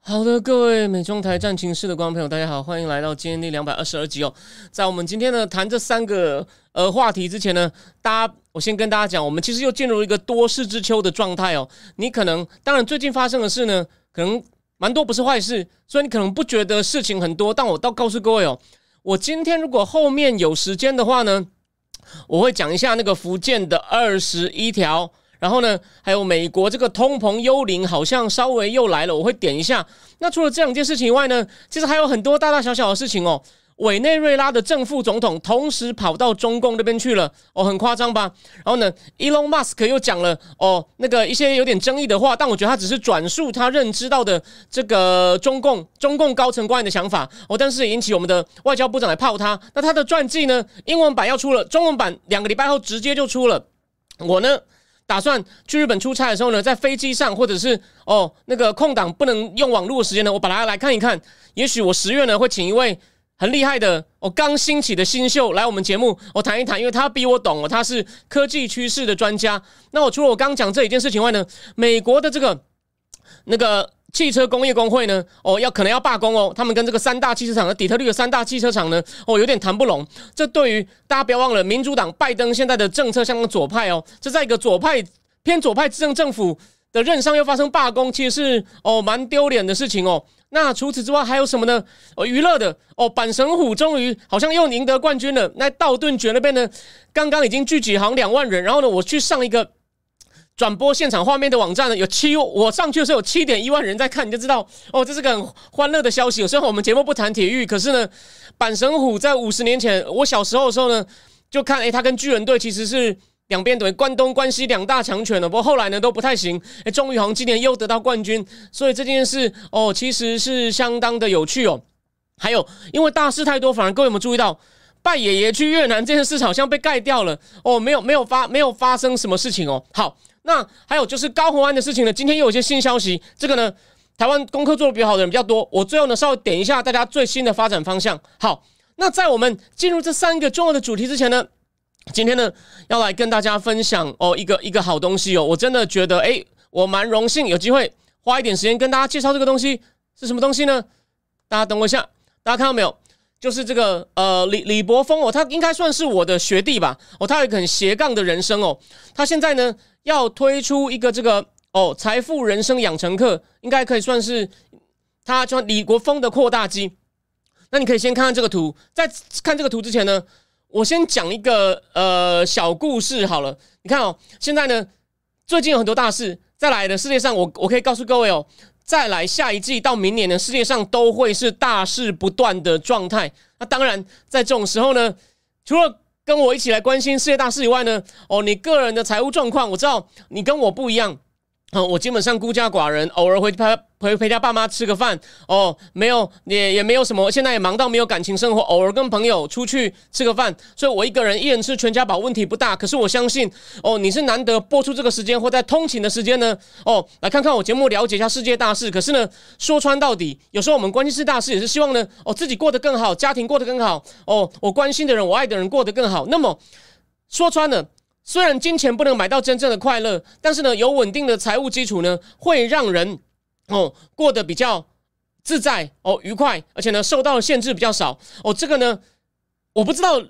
好的，各位美中台战情室的观众朋友，大家好，欢迎来到今天第两百二十二集哦。在我们今天呢谈这三个呃话题之前呢，大家我先跟大家讲，我们其实又进入一个多事之秋的状态哦。你可能当然最近发生的事呢，可能蛮多不是坏事，所以你可能不觉得事情很多。但我倒告诉各位哦，我今天如果后面有时间的话呢，我会讲一下那个福建的二十一条。然后呢，还有美国这个通膨幽灵好像稍微又来了，我会点一下。那除了这两件事情以外呢，其实还有很多大大小小的事情哦。委内瑞拉的正副总统同时跑到中共那边去了，哦，很夸张吧？然后呢，Elon Musk 又讲了哦，那个一些有点争议的话，但我觉得他只是转述他认知到的这个中共中共高层官员的想法哦，但是引起我们的外交部长来泡他。那他的传记呢，英文版要出了，中文版两个礼拜后直接就出了。我呢？打算去日本出差的时候呢，在飞机上或者是哦那个空档不能用网络的时间呢，我把它来看一看。也许我十月呢会请一位很厉害的哦刚兴起的新秀来我们节目，我谈一谈，因为他比我懂哦，他是科技趋势的专家。那我除了我刚讲这一件事情外呢，美国的这个那个。汽车工业工会呢？哦，要可能要罢工哦。他们跟这个三大汽车厂的底特律的三大汽车厂呢，哦，有点谈不拢。这对于大家不要忘了，民主党拜登现在的政策相当左派哦。这在一个左派偏左派执政政府的任上又发生罢工，其实是哦蛮丢脸的事情哦。那除此之外还有什么呢？哦，娱乐的哦，板神虎终于好像又赢得冠军了。那道顿崛那边呢，刚刚已经聚集好像两万人。然后呢，我去上一个。转播现场画面的网站呢，有七，我上去的时候有七点一万人在看，你就知道哦，这是个很欢乐的消息。虽然我们节目不谈体育，可是呢，板神虎在五十年前，我小时候的时候呢，就看，诶，他跟巨人队其实是两边等于关东关西两大强权了。不过后来呢都不太行，诶，终于好像今年又得到冠军，所以这件事哦，其实是相当的有趣哦。还有，因为大事太多，反而各位有没有注意到，拜爷爷去越南这件事好像被盖掉了哦，没有没有发没有发生什么事情哦。好。那还有就是高鸿安的事情呢，今天又有一些新消息。这个呢，台湾功课做的比较好的人比较多。我最后呢稍微点一下大家最新的发展方向。好，那在我们进入这三个重要的主题之前呢，今天呢要来跟大家分享哦一个一个好东西哦。我真的觉得哎，我蛮荣幸有机会花一点时间跟大家介绍这个东西是什么东西呢？大家等我一下，大家看到没有？就是这个呃李李博峰哦，他应该算是我的学弟吧。哦，他有一个很斜杠的人生哦。他现在呢要推出一个这个哦财富人生养成课，应该可以算是他叫李国峰的扩大机。那你可以先看看这个图，在看这个图之前呢，我先讲一个呃小故事好了。你看哦，现在呢最近有很多大事，再来的世界上，我我可以告诉各位哦。再来下一季到明年呢，世界上都会是大事不断的状态。那当然，在这种时候呢，除了跟我一起来关心世界大事以外呢，哦，你个人的财务状况，我知道你跟我不一样。哦，我基本上孤家寡人，偶尔会陪。陪陪家爸妈吃个饭哦，没有也也没有什么，现在也忙到没有感情生活，偶尔跟朋友出去吃个饭，所以我一个人一人吃全家宝问题不大。可是我相信哦，你是难得播出这个时间或在通勤的时间呢哦，来看看我节目，了解一下世界大事。可是呢，说穿到底，有时候我们关心是大事，也是希望呢哦自己过得更好，家庭过得更好哦，我关心的人，我爱的人过得更好。那么说穿了，虽然金钱不能买到真正的快乐，但是呢，有稳定的财务基础呢，会让人。哦，过得比较自在哦，愉快，而且呢，受到的限制比较少哦。这个呢，我不知道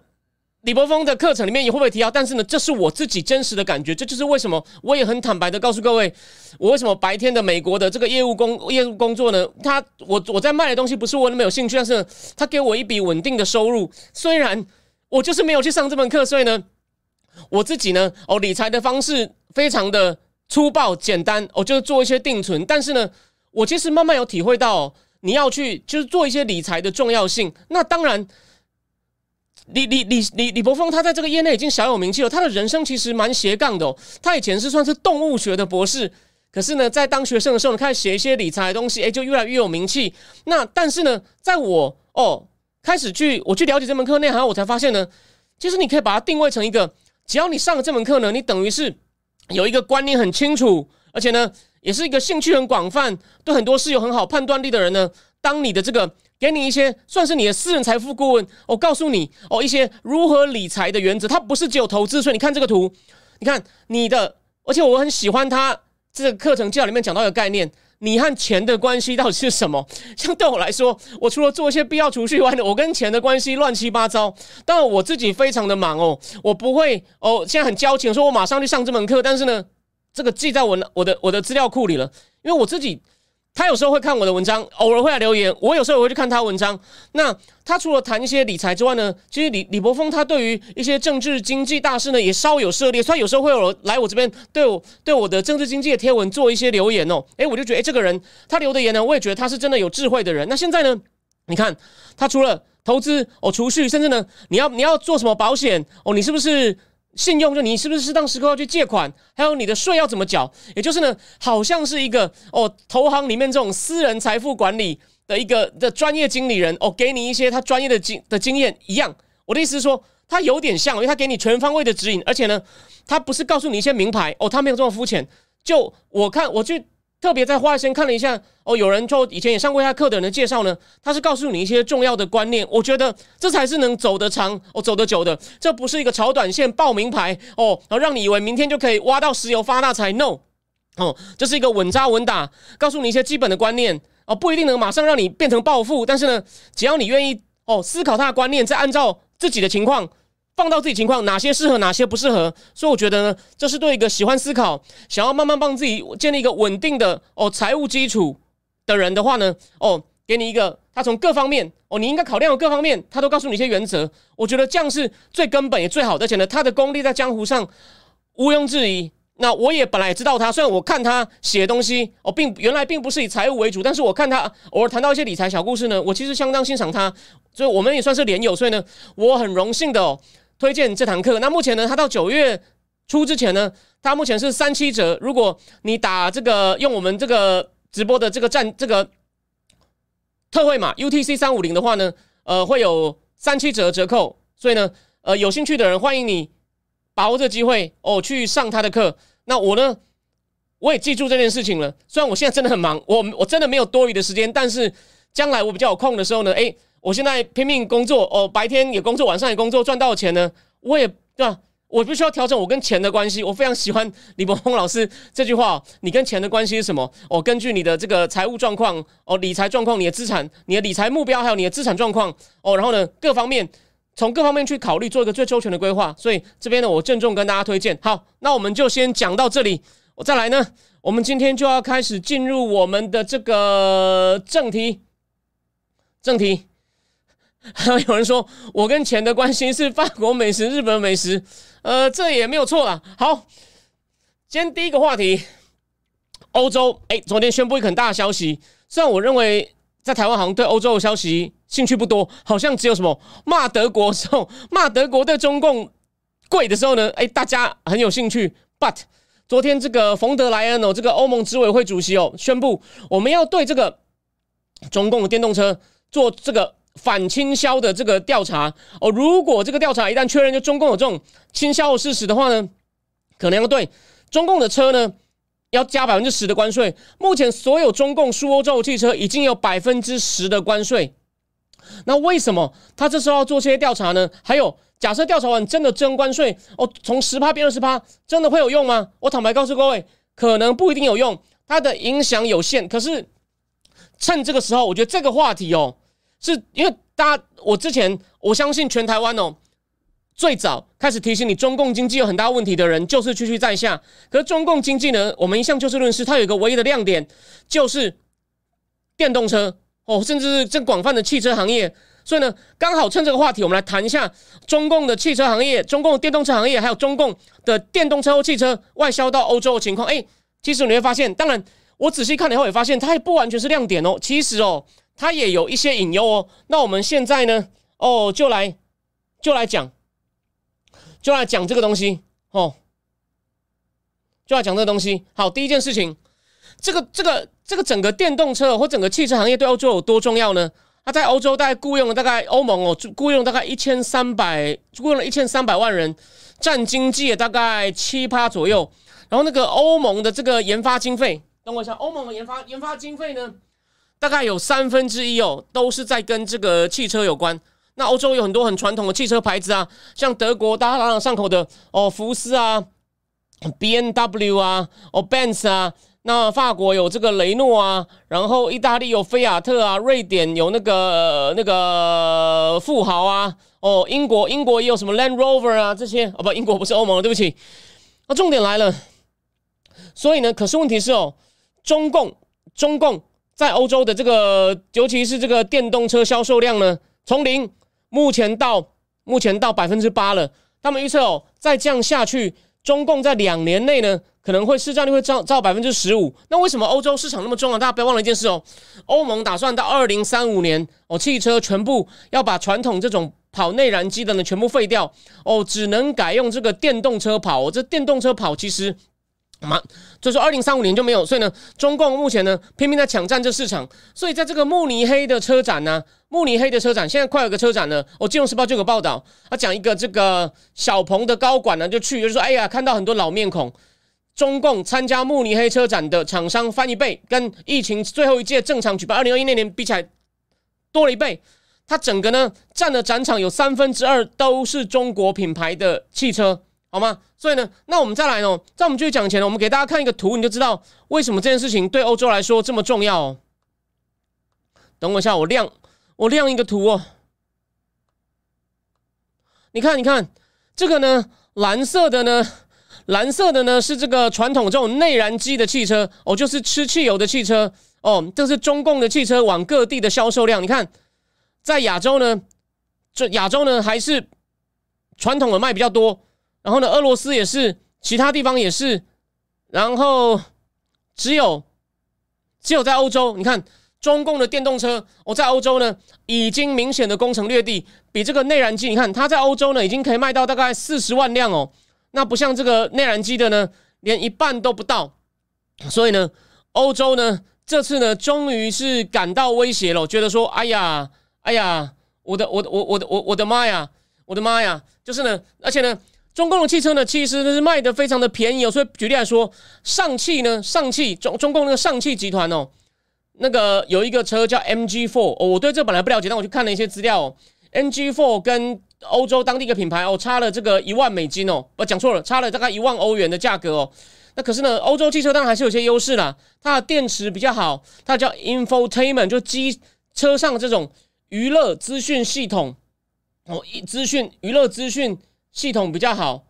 李博峰的课程里面也会不会提到，但是呢，这是我自己真实的感觉。这就是为什么我也很坦白的告诉各位，我为什么白天的美国的这个业务工业务工作呢？他我我在卖的东西不是我那么有兴趣，但是他给我一笔稳定的收入。虽然我就是没有去上这门课，所以呢，我自己呢，哦，理财的方式非常的粗暴简单，我就是做一些定存，但是呢。我其实慢慢有体会到，你要去就是做一些理财的重要性。那当然，李李李李李博峰他在这个业内已经小有名气了。他的人生其实蛮斜杠的。他以前是算是动物学的博士，可是呢，在当学生的时候，你开始写一些理财的东西，哎，就越来越有名气。那但是呢，在我哦开始去我去了解这门课内涵，我才发现呢，其实你可以把它定位成一个，只要你上了这门课呢，你等于是有一个观念很清楚，而且呢，也是一个兴趣很广泛，对很多事有很好判断力的人呢。当你的这个给你一些算是你的私人财富顾问，我告诉你哦，一些如何理财的原则，它不是只有投资。所以你看这个图，你看你的，而且我很喜欢它这个课程教里面讲到一个概念，你和钱的关系到底是什么？像对我来说，我除了做一些必要储蓄外呢，我跟钱的关系乱七八糟。但我自己非常的忙哦，我不会哦，现在很矫情，说我马上去上这门课，但是呢，这个记在我我的我的资料库里了，因为我自己。他有时候会看我的文章，偶尔会来留言。我有时候也会去看他文章。那他除了谈一些理财之外呢，其实李李博峰他对于一些政治经济大事呢也稍有涉猎。他有时候会有来我这边对我对我的政治经济的贴文做一些留言哦。诶，我就觉得诶，这个人他留的言呢，我也觉得他是真的有智慧的人。那现在呢，你看他除了投资哦、储蓄，甚至呢，你要你要做什么保险哦，你是不是？信用就你是不是适当时刻要去借款？还有你的税要怎么缴？也就是呢，好像是一个哦，投行里面这种私人财富管理的一个的专业经理人哦，给你一些他专业的经的经验一样。我的意思是说，他有点像，因为他给你全方位的指引，而且呢，他不是告诉你一些名牌哦，他没有这么肤浅。就我看，我去。特别在花时间看了一下哦，有人就以前也上过他课的人的介绍呢，他是告诉你一些重要的观念，我觉得这才是能走得长哦，走得久的。这不是一个炒短线、报名牌哦，然后让你以为明天就可以挖到石油发大财。No，哦，这是一个稳扎稳打，告诉你一些基本的观念哦，不一定能马上让你变成暴富，但是呢，只要你愿意哦，思考他的观念，再按照自己的情况。放到自己情况，哪些适合，哪些不适合，所以我觉得呢，这是对一个喜欢思考、想要慢慢帮自己建立一个稳定的哦财务基础的人的话呢，哦，给你一个他从各方面哦，你应该考量的各方面，他都告诉你一些原则。我觉得这样是最根本也最好的，而且呢，他的功力在江湖上毋庸置疑。那我也本来也知道他，虽然我看他写东西哦，并原来并不是以财务为主，但是我看他偶尔谈到一些理财小故事呢，我其实相当欣赏他，所以我们也算是连友，所以呢，我很荣幸的哦。推荐这堂课。那目前呢，它到九月初之前呢，它目前是三七折。如果你打这个用我们这个直播的这个站这个特惠码 UTC 三五零的话呢，呃，会有三七折折扣。所以呢，呃，有兴趣的人欢迎你把握这机会哦，去上他的课。那我呢，我也记住这件事情了。虽然我现在真的很忙，我我真的没有多余的时间，但是将来我比较有空的时候呢，诶。我现在拼命工作哦，白天也工作，晚上也工作，赚到钱呢，我也对吧？我必须要调整我跟钱的关系。我非常喜欢李博峰老师这句话：你跟钱的关系是什么？哦，根据你的这个财务状况哦，理财状况，你的资产、你的理财目标，还有你的资产状况哦，然后呢，各方面从各方面去考虑，做一个最周全的规划。所以这边呢，我郑重跟大家推荐。好，那我们就先讲到这里。我再来呢，我们今天就要开始进入我们的这个正题，正题。还有有人说我跟钱的关系是法国美食、日本美食，呃，这也没有错啦。好，今天第一个话题，欧洲，哎，昨天宣布一个很大的消息。虽然我认为在台湾好像对欧洲的消息兴趣不多，好像只有什么骂德国时候，骂德国对中共贵的时候呢，哎，大家很有兴趣。But 昨天这个冯德莱恩哦，这个欧盟执委会主席哦，宣布我们要对这个中共的电动车做这个。反倾销的这个调查哦，如果这个调查一旦确认就中共有这种倾销的事实的话呢，可能要对中共的车呢要加百分之十的关税。目前所有中共输欧洲汽车已经有百分之十的关税。那为什么他这时候要做这些调查呢？还有，假设调查完真的征关税哦，从十趴变二十趴，真的会有用吗？我坦白告诉各位，可能不一定有用，它的影响有限。可是趁这个时候，我觉得这个话题哦。是因为大家，我之前我相信全台湾哦，最早开始提醒你中共经济有很大问题的人，就是区区在下。可是中共经济呢，我们一向就事论事，它有一个唯一的亮点，就是电动车哦，甚至是更广泛的汽车行业。所以呢，刚好趁这个话题，我们来谈一下中共的汽车行业、中共的电动车行业，还有中共的电动车或汽车外销到欧洲的情况。哎，其实你会发现，当然我仔细看了以后也发现，它也不完全是亮点哦。其实哦。它也有一些隐忧哦。那我们现在呢？哦，就来就来讲，就来讲这个东西哦，就来讲这个东西。好，第一件事情，这个这个这个整个电动车或整个汽车行业对欧洲有多重要呢？它在欧洲大概雇佣了大概欧盟哦，雇佣大概一千三百，雇佣了一千三百万人，占经济大概七趴左右。然后那个欧盟的这个研发经费，等我一下，欧盟的研发研发经费呢，大概有三分之一哦，都是在跟这个汽车有关。那欧洲有很多很传统的汽车牌子啊，像德国大家朗朗上口的哦，福斯啊，B N W 啊，哦，Benz 啊。那法国有这个雷诺啊，然后意大利有菲亚特啊，瑞典有那个那个富豪啊，哦，英国英国也有什么 Land Rover 啊这些哦不，英国不是欧盟，对不起。那重点来了，所以呢，可是问题是哦，中共中共在欧洲的这个，尤其是这个电动车销售量呢，从零目前到目前到百分之八了，他们预测哦，再这样下去，中共在两年内呢。可能会市占率会照照百分之十五，那为什么欧洲市场那么重要？大家不要忘了一件事哦，欧盟打算到二零三五年哦，汽车全部要把传统这种跑内燃机的呢全部废掉哦，只能改用这个电动车跑。这电动车跑其实。嘛，所以说二零三五年就没有，所以呢，中共目前呢拼命在抢占这市场，所以在这个慕尼黑的车展呢，慕尼黑的车展现在快有个车展呢，我金融时报就有报道，他讲一个这个小鹏的高管呢就去，就说哎呀，看到很多老面孔。中共参加慕尼黑车展的厂商翻一倍，跟疫情最后一届正常举办二零二一那年比起来多了一倍。它整个呢占的展场有三分之二都是中国品牌的汽车，好吗？所以呢，那我们再来哦，在我们继续讲前呢，我们给大家看一个图，你就知道为什么这件事情对欧洲来说这么重要哦。等我一下，我亮我亮一个图哦。你看，你看这个呢，蓝色的呢。蓝色的呢是这个传统这种内燃机的汽车哦，就是吃汽油的汽车哦。这是中共的汽车往各地的销售量。你看，在亚洲呢，这亚洲呢还是传统的卖比较多。然后呢，俄罗斯也是，其他地方也是。然后只有只有在欧洲，你看中共的电动车，我在欧洲呢已经明显的攻城略地，比这个内燃机，你看它在欧洲呢已经可以卖到大概四十万辆哦。那不像这个内燃机的呢，连一半都不到，所以呢，欧洲呢这次呢，终于是感到威胁了，觉得说，哎呀，哎呀，我的，我的，我，我的，我，我的妈呀，我的妈呀，就是呢，而且呢，中共的汽车呢，其实呢是卖的非常的便宜哦，所以举例来说，上汽呢，上汽中中共那个上汽集团哦，那个有一个车叫 MG4，哦，我对这本来不了解，但我去看了一些资料哦，MG4 跟欧洲当地一个品牌哦，差了这个一万美金哦，不讲错了，差了大概一万欧元的价格哦。那可是呢，欧洲汽车当然还是有些优势啦，它的电池比较好，它叫 infotainment，就机车上这种娱乐资讯系统哦，资讯娱乐资讯系统比较好。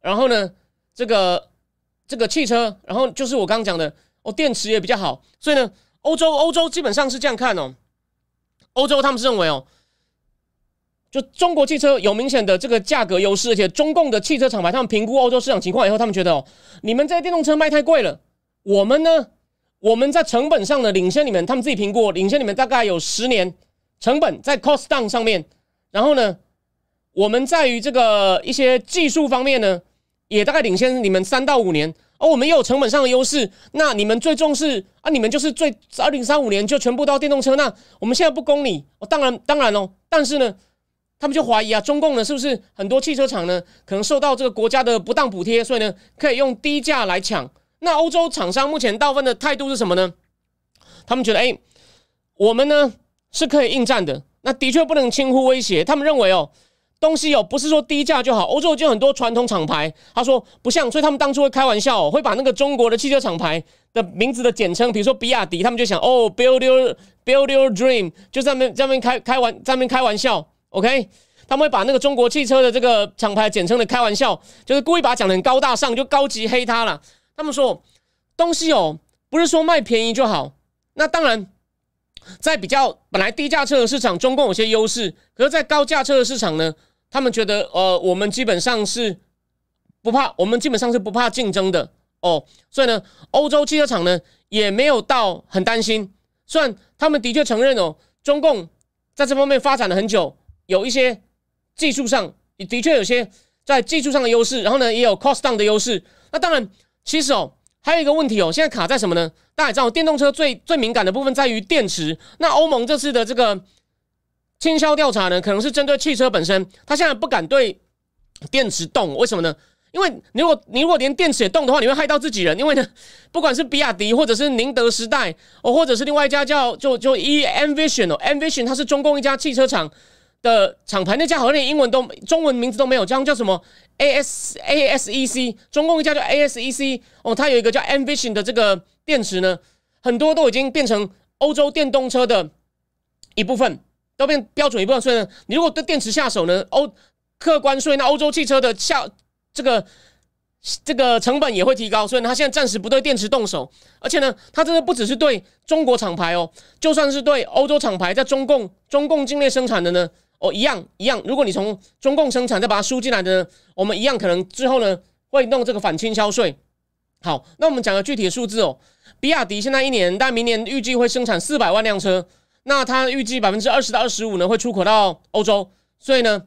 然后呢，这个这个汽车，然后就是我刚刚讲的哦，电池也比较好。所以呢，欧洲欧洲基本上是这样看哦，欧洲他们是认为哦。就中国汽车有明显的这个价格优势，而且中共的汽车厂牌他们评估欧洲市场情况以后，他们觉得哦，你们这电动车卖太贵了，我们呢，我们在成本上呢领先你们，他们自己评估领先你们大概有十年，成本在 cost down 上面，然后呢，我们在于这个一些技术方面呢，也大概领先你们三到五年，而我们又有成本上的优势，那你们最重视啊，你们就是最二零三五年就全部到电动车，那我们现在不供你，哦，当然当然哦，但是呢。他们就怀疑啊，中共呢是不是很多汽车厂呢可能受到这个国家的不当补贴，所以呢可以用低价来抢。那欧洲厂商目前大部分的态度是什么呢？他们觉得，哎，我们呢是可以应战的。那的确不能轻忽威胁。他们认为哦，东西哦不是说低价就好。欧洲就很多传统厂牌，他说不像，所以他们当初会开玩笑，哦会把那个中国的汽车厂牌的名字的简称，比如说比亚迪，他们就想哦，build your build your dream，就在那边在那边开开玩在那边开玩笑。OK，他们会把那个中国汽车的这个厂牌简称的开玩笑，就是故意把它讲的很高大上，就高级黑它了。他们说东西哦，不是说卖便宜就好。那当然，在比较本来低价车的市场，中共有些优势；可是，在高价车的市场呢，他们觉得呃，我们基本上是不怕，我们基本上是不怕竞争的哦。所以呢，欧洲汽车厂呢也没有到很担心。虽然他们的确承认哦，中共在这方面发展了很久。有一些技术上的确有些在技术上的优势，然后呢也有 cost down 的优势。那当然，其实哦，还有一个问题哦，现在卡在什么呢？大家也知道，电动车最最敏感的部分在于电池。那欧盟这次的这个倾销调查呢，可能是针对汽车本身，他现在不敢对电池动，为什么呢？因为你如果你如果连电池也动的话，你会害到自己人。因为呢，不管是比亚迪或者是宁德时代哦，或者是另外一家叫就就 E Envision 哦，Envision 它是中共一家汽车厂的厂牌，那家好像连英文都中文名字都没有，叫叫什么 A S A S E C，中共一家叫 A S E C 哦，它有一个叫 Envision 的这个电池呢，很多都已经变成欧洲电动车的一部分，都变标准一部分。所以呢，你如果对电池下手呢，欧客关税，那欧洲汽车的下。这个这个成本也会提高，所以呢他现在暂时不对电池动手，而且呢，他真的不只是对中国厂牌哦，就算是对欧洲厂牌，在中共中共境内生产的呢，哦，一样一样。如果你从中共生产再把它输进来的呢，我们一样可能之后呢会弄这个反倾销税。好，那我们讲个具体的数字哦，比亚迪现在一年，但明年预计会生产四百万辆车，那它预计百分之二十到二十五呢会出口到欧洲，所以呢。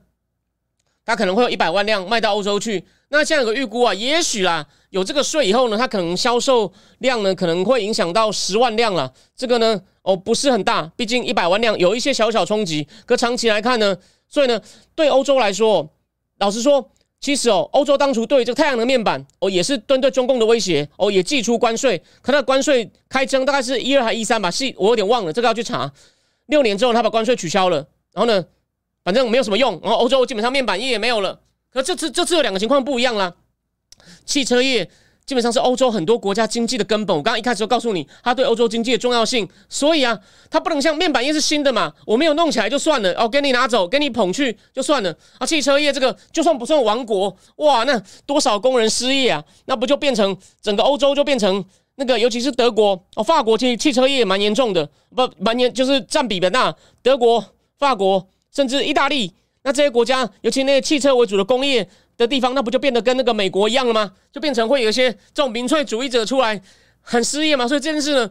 它可能会有一百万辆卖到欧洲去，那现在有个预估啊，也许啦，有这个税以后呢，它可能销售量呢可能会影响到十万辆了。这个呢，哦，不是很大，毕竟一百万辆有一些小小冲击。可长期来看呢，所以呢，对欧洲来说，老实说，其实哦，欧洲当初对这个太阳能面板哦，也是针对中共的威胁哦，也寄出关税。可那关税开征大概是一二还一三吧，是我有点忘了，这个要去查。六年之后，他把关税取消了，然后呢？反正没有什么用，然后欧洲基本上面板业也没有了。可这次这次有两个情况不一样啦，汽车业基本上是欧洲很多国家经济的根本。我刚刚一开始就告诉你，它对欧洲经济的重要性。所以啊，它不能像面板业是新的嘛，我没有弄起来就算了，哦，给你拿走，给你捧去就算了。啊，汽车业这个就算不算亡国，哇，那多少工人失业啊？那不就变成整个欧洲就变成那个，尤其是德国哦，法国其实汽车业蛮严重的，不蛮严就是占比比较大。德国、法国。甚至意大利，那这些国家，尤其那些汽车为主的工业的地方，那不就变得跟那个美国一样了吗？就变成会有一些这种民粹主义者出来，很失业嘛。所以这件事呢，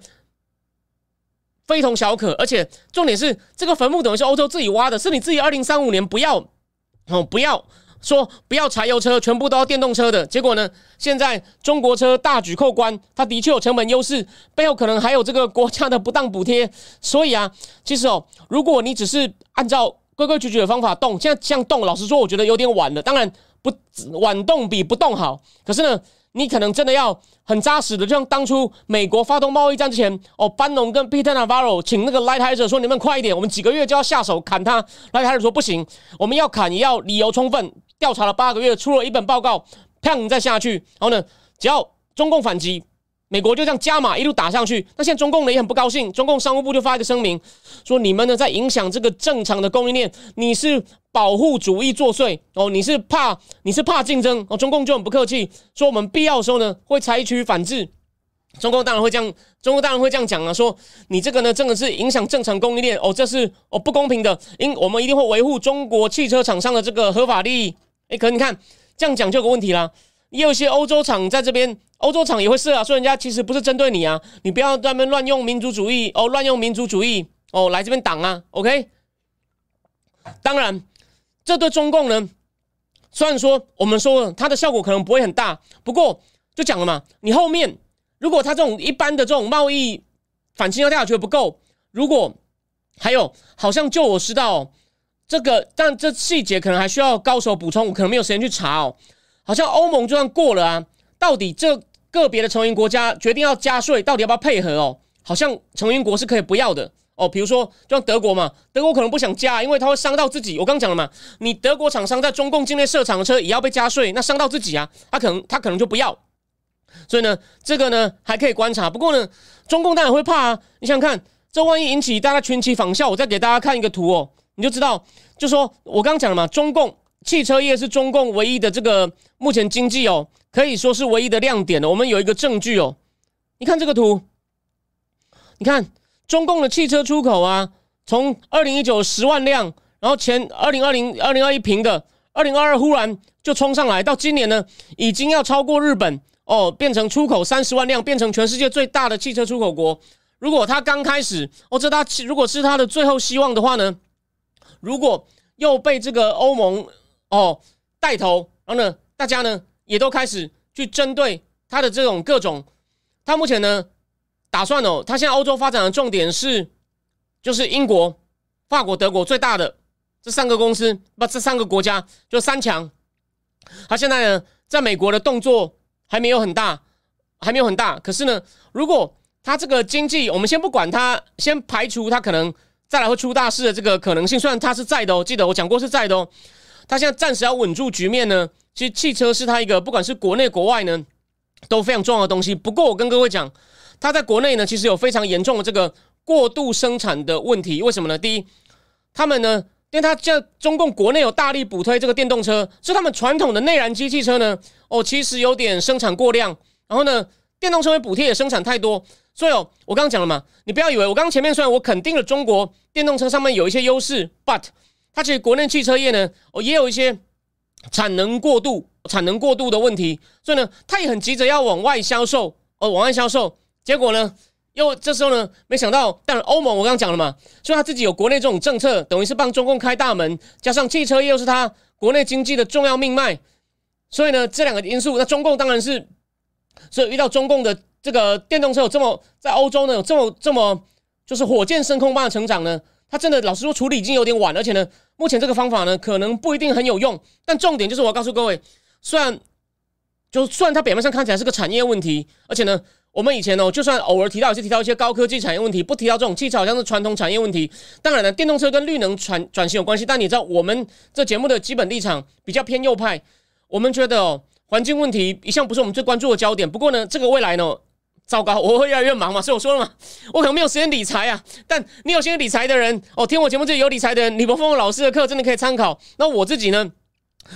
非同小可。而且重点是，这个坟墓等于是欧洲自己挖的，是你自己二零三五年不要哦，不要说不要柴油车，全部都要电动车的。结果呢，现在中国车大举扣关，它的确有成本优势，背后可能还有这个国家的不当补贴。所以啊，其实哦，如果你只是按照规规矩矩的方法动，现在这样动，老实说，我觉得有点晚了。当然，不晚动比不动好。可是呢，你可能真的要很扎实的，就像当初美国发动贸易战之前，哦，班农跟 Peter Navarro 请那个 Lightheiser 说：“你们快一点，我们几个月就要下手砍他。” Lightheiser 说：“不行，我们要砍也要理由充分。”调查了八个月，出了一本报告，砰再下去。然后呢，只要中共反击。美国就这样加码一路打上去，那现在中共呢也很不高兴，中共商务部就发一个声明，说你们呢在影响这个正常的供应链，你是保护主义作祟哦，你是怕你是怕竞争哦，中共就很不客气，说我们必要的时候呢会采取反制，中共当然会这样，中共当然会这样讲啊，说你这个呢真的是影响正常供应链哦，这是哦不公平的，因我们一定会维护中国汽车厂商的这个合法利益。哎，可你看这样讲就有个问题啦。也有一些欧洲厂在这边，欧洲厂也会设啊，说人家其实不是针对你啊，你不要专门乱用民族主义哦，乱用民族主义哦来这边挡啊，OK？当然，这对中共呢，虽然说我们说它的效果可能不会很大，不过就讲了嘛，你后面如果它这种一般的这种贸易反倾销调查不够，如果还有好像就我知道这个，但这细节可能还需要高手补充，我可能没有时间去查哦。好像欧盟就算过了啊，到底这个别的成员国家决定要加税，到底要不要配合哦？好像成员国是可以不要的哦。比如说，就像德国嘛，德国可能不想加，因为它会伤到自己。我刚讲了嘛，你德国厂商在中共境内设厂的车也要被加税，那伤到自己啊，他可能他可能就不要。所以呢，这个呢还可以观察。不过呢，中共当然会怕啊。你想想看，这万一引起大家群起仿效，我再给大家看一个图哦，你就知道，就说我刚刚讲了嘛，中共。汽车业是中共唯一的这个目前经济哦，可以说是唯一的亮点了。我们有一个证据哦，你看这个图，你看中共的汽车出口啊，从二零一九十万辆，然后前二零二零二零二一平的，二零二二忽然就冲上来，到今年呢，已经要超过日本哦，变成出口三十万辆，变成全世界最大的汽车出口国。如果他刚开始哦，这他如果是他的最后希望的话呢，如果又被这个欧盟。哦，带头，然后呢，大家呢也都开始去针对他的这种各种他目前呢打算哦，他现在欧洲发展的重点是就是英国、法国、德国最大的这三个公司，不，这三个国家就三强。他现在呢，在美国的动作还没有很大，还没有很大。可是呢，如果他这个经济，我们先不管他，先排除他可能再来会出大事的这个可能性。虽然他是在的哦，记得我讲过是在的哦。他现在暂时要稳住局面呢。其实汽车是它一个不管是国内国外呢都非常重要的东西。不过我跟各位讲，它在国内呢其实有非常严重的这个过度生产的问题。为什么呢？第一，他们呢，因为他现在中共国内有大力补推这个电动车，是他们传统的内燃机汽车呢，哦，其实有点生产过量。然后呢，电动车的补贴也生产太多。所以哦，我刚刚讲了嘛，你不要以为我刚刚前面虽然我肯定了中国电动车上面有一些优势，but 它其实国内汽车业呢，哦也有一些产能过度、产能过度的问题，所以呢，他也很急着要往外销售，哦往外销售，结果呢，又这时候呢，没想到，但欧盟我刚刚讲了嘛，所以他自己有国内这种政策，等于是帮中共开大门，加上汽车业又是他国内经济的重要命脉，所以呢，这两个因素，那中共当然是，所以遇到中共的。这个电动车有这么在欧洲呢，有这么这么就是火箭升空般的成长呢？它真的老实说处理已经有点晚，而且呢，目前这个方法呢可能不一定很有用。但重点就是我要告诉各位，虽然就算它表面上看起来是个产业问题，而且呢，我们以前呢就算偶尔提到也是提到一些高科技产业问题，不提到这种汽车好像是传统产业问题。当然了，电动车跟绿能转转型有关系，但你知道我们这节目的基本立场比较偏右派，我们觉得哦，环境问题一向不是我们最关注的焦点。不过呢，这个未来呢？糟糕，我会越来越忙嘛，所以我说了嘛，我可能没有时间理财啊。但你有时间理财的人哦，听我节目这有理财的人，李博峰老师的课真的可以参考。那我自己呢，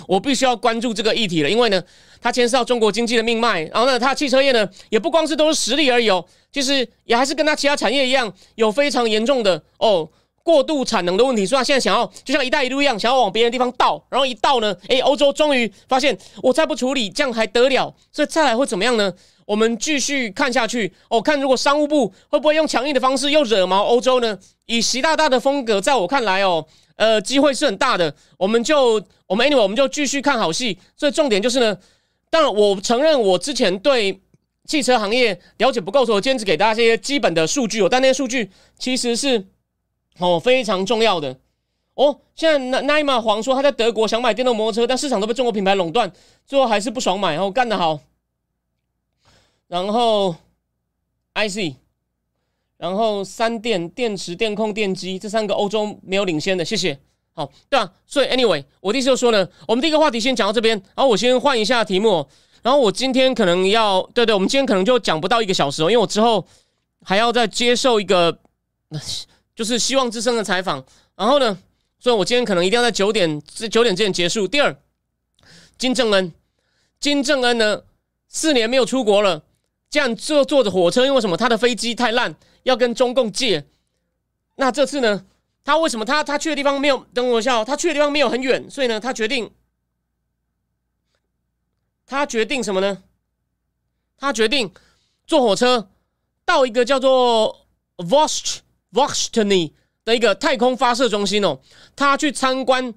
我必须要关注这个议题了，因为呢，它牵涉到中国经济的命脉。然后呢，它汽车业呢，也不光是都是实力而已哦，其实也还是跟它其他产业一样，有非常严重的哦过度产能的问题。所以，他现在想要就像一带一路一样，想要往别的地方倒，然后一倒呢，诶，欧洲终于发现我再不处理，这样还得了？所以再来会怎么样呢？我们继续看下去哦，看如果商务部会不会用强硬的方式又惹毛欧洲呢？以习大大的风格，在我看来哦，呃，机会是很大的。我们就我们 anyway，我们就继续看好戏。所以重点就是呢，当然我承认我之前对汽车行业了解不够，所以我坚持给大家这些基本的数据哦。但那些数据其实是哦非常重要的哦。现在奈奈玛黄说他在德国想买电动摩托车，但市场都被中国品牌垄断，最后还是不爽买哦，干得好。然后，IC，然后三电、电池、电控、电机这三个欧洲没有领先的，谢谢。好，对啊，所以 anyway，我的意思就说呢，我们第一个话题先讲到这边，然后我先换一下题目，然后我今天可能要，对对，我们今天可能就讲不到一个小时哦，因为我之后还要再接受一个 就是希望之声的采访，然后呢，所以我今天可能一定要在九点这九点之前结束。第二，金正恩，金正恩呢，四年没有出国了。这样坐坐着火车，因为什么？他的飞机太烂，要跟中共借。那这次呢？他为什么他他去的地方没有？等我一下，哦他去的地方没有很远，所以呢，他决定，他决定什么呢？他决定坐火车到一个叫做 Vost Vostny 的一个太空发射中心哦。他去参观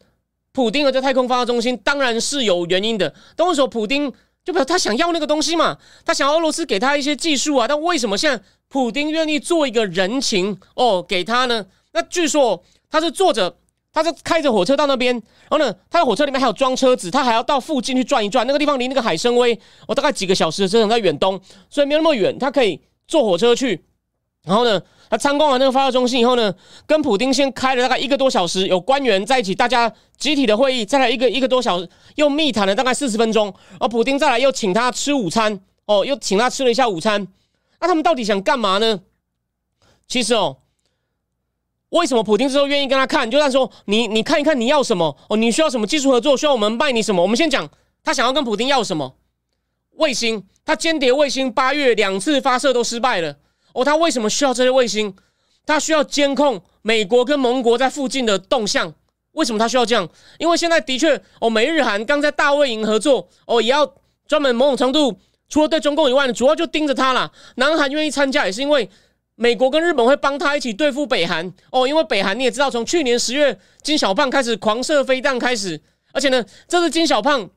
普丁的这太空发射中心，当然是有原因的。等我说普丁。就表示他想要那个东西嘛，他想要俄罗斯给他一些技术啊，但为什么现在普京愿意做一个人情哦给他呢？那据说他是坐着，他是开着火车到那边，然后呢，他的火车里面还有装车子，他还要到附近去转一转，那个地方离那个海参崴哦大概几个小时的车程，在远东，所以没有那么远，他可以坐火车去，然后呢。他参观完那个发射中心以后呢，跟普丁先开了大概一个多小时，有官员在一起，大家集体的会议，再来一个一个多小时，又密谈了大概四十分钟。而普丁再来又请他吃午餐，哦，又请他吃了一下午餐。那他们到底想干嘛呢？其实哦，为什么普丁之后愿意跟他看？就在说你你看一看你要什么哦，你需要什么技术合作？需要我们卖你什么？我们先讲他想要跟普丁要什么卫星？他间谍卫星八月两次发射都失败了。哦，他为什么需要这些卫星？他需要监控美国跟盟国在附近的动向。为什么他需要这样？因为现在的确，哦，美日韩刚在大卫营合作，哦，也要专门某种程度，除了对中共以外，主要就盯着他了。南韩愿意参加，也是因为美国跟日本会帮他一起对付北韩。哦，因为北韩你也知道，从去年十月金小胖开始狂射飞弹开始，而且呢，这次金小胖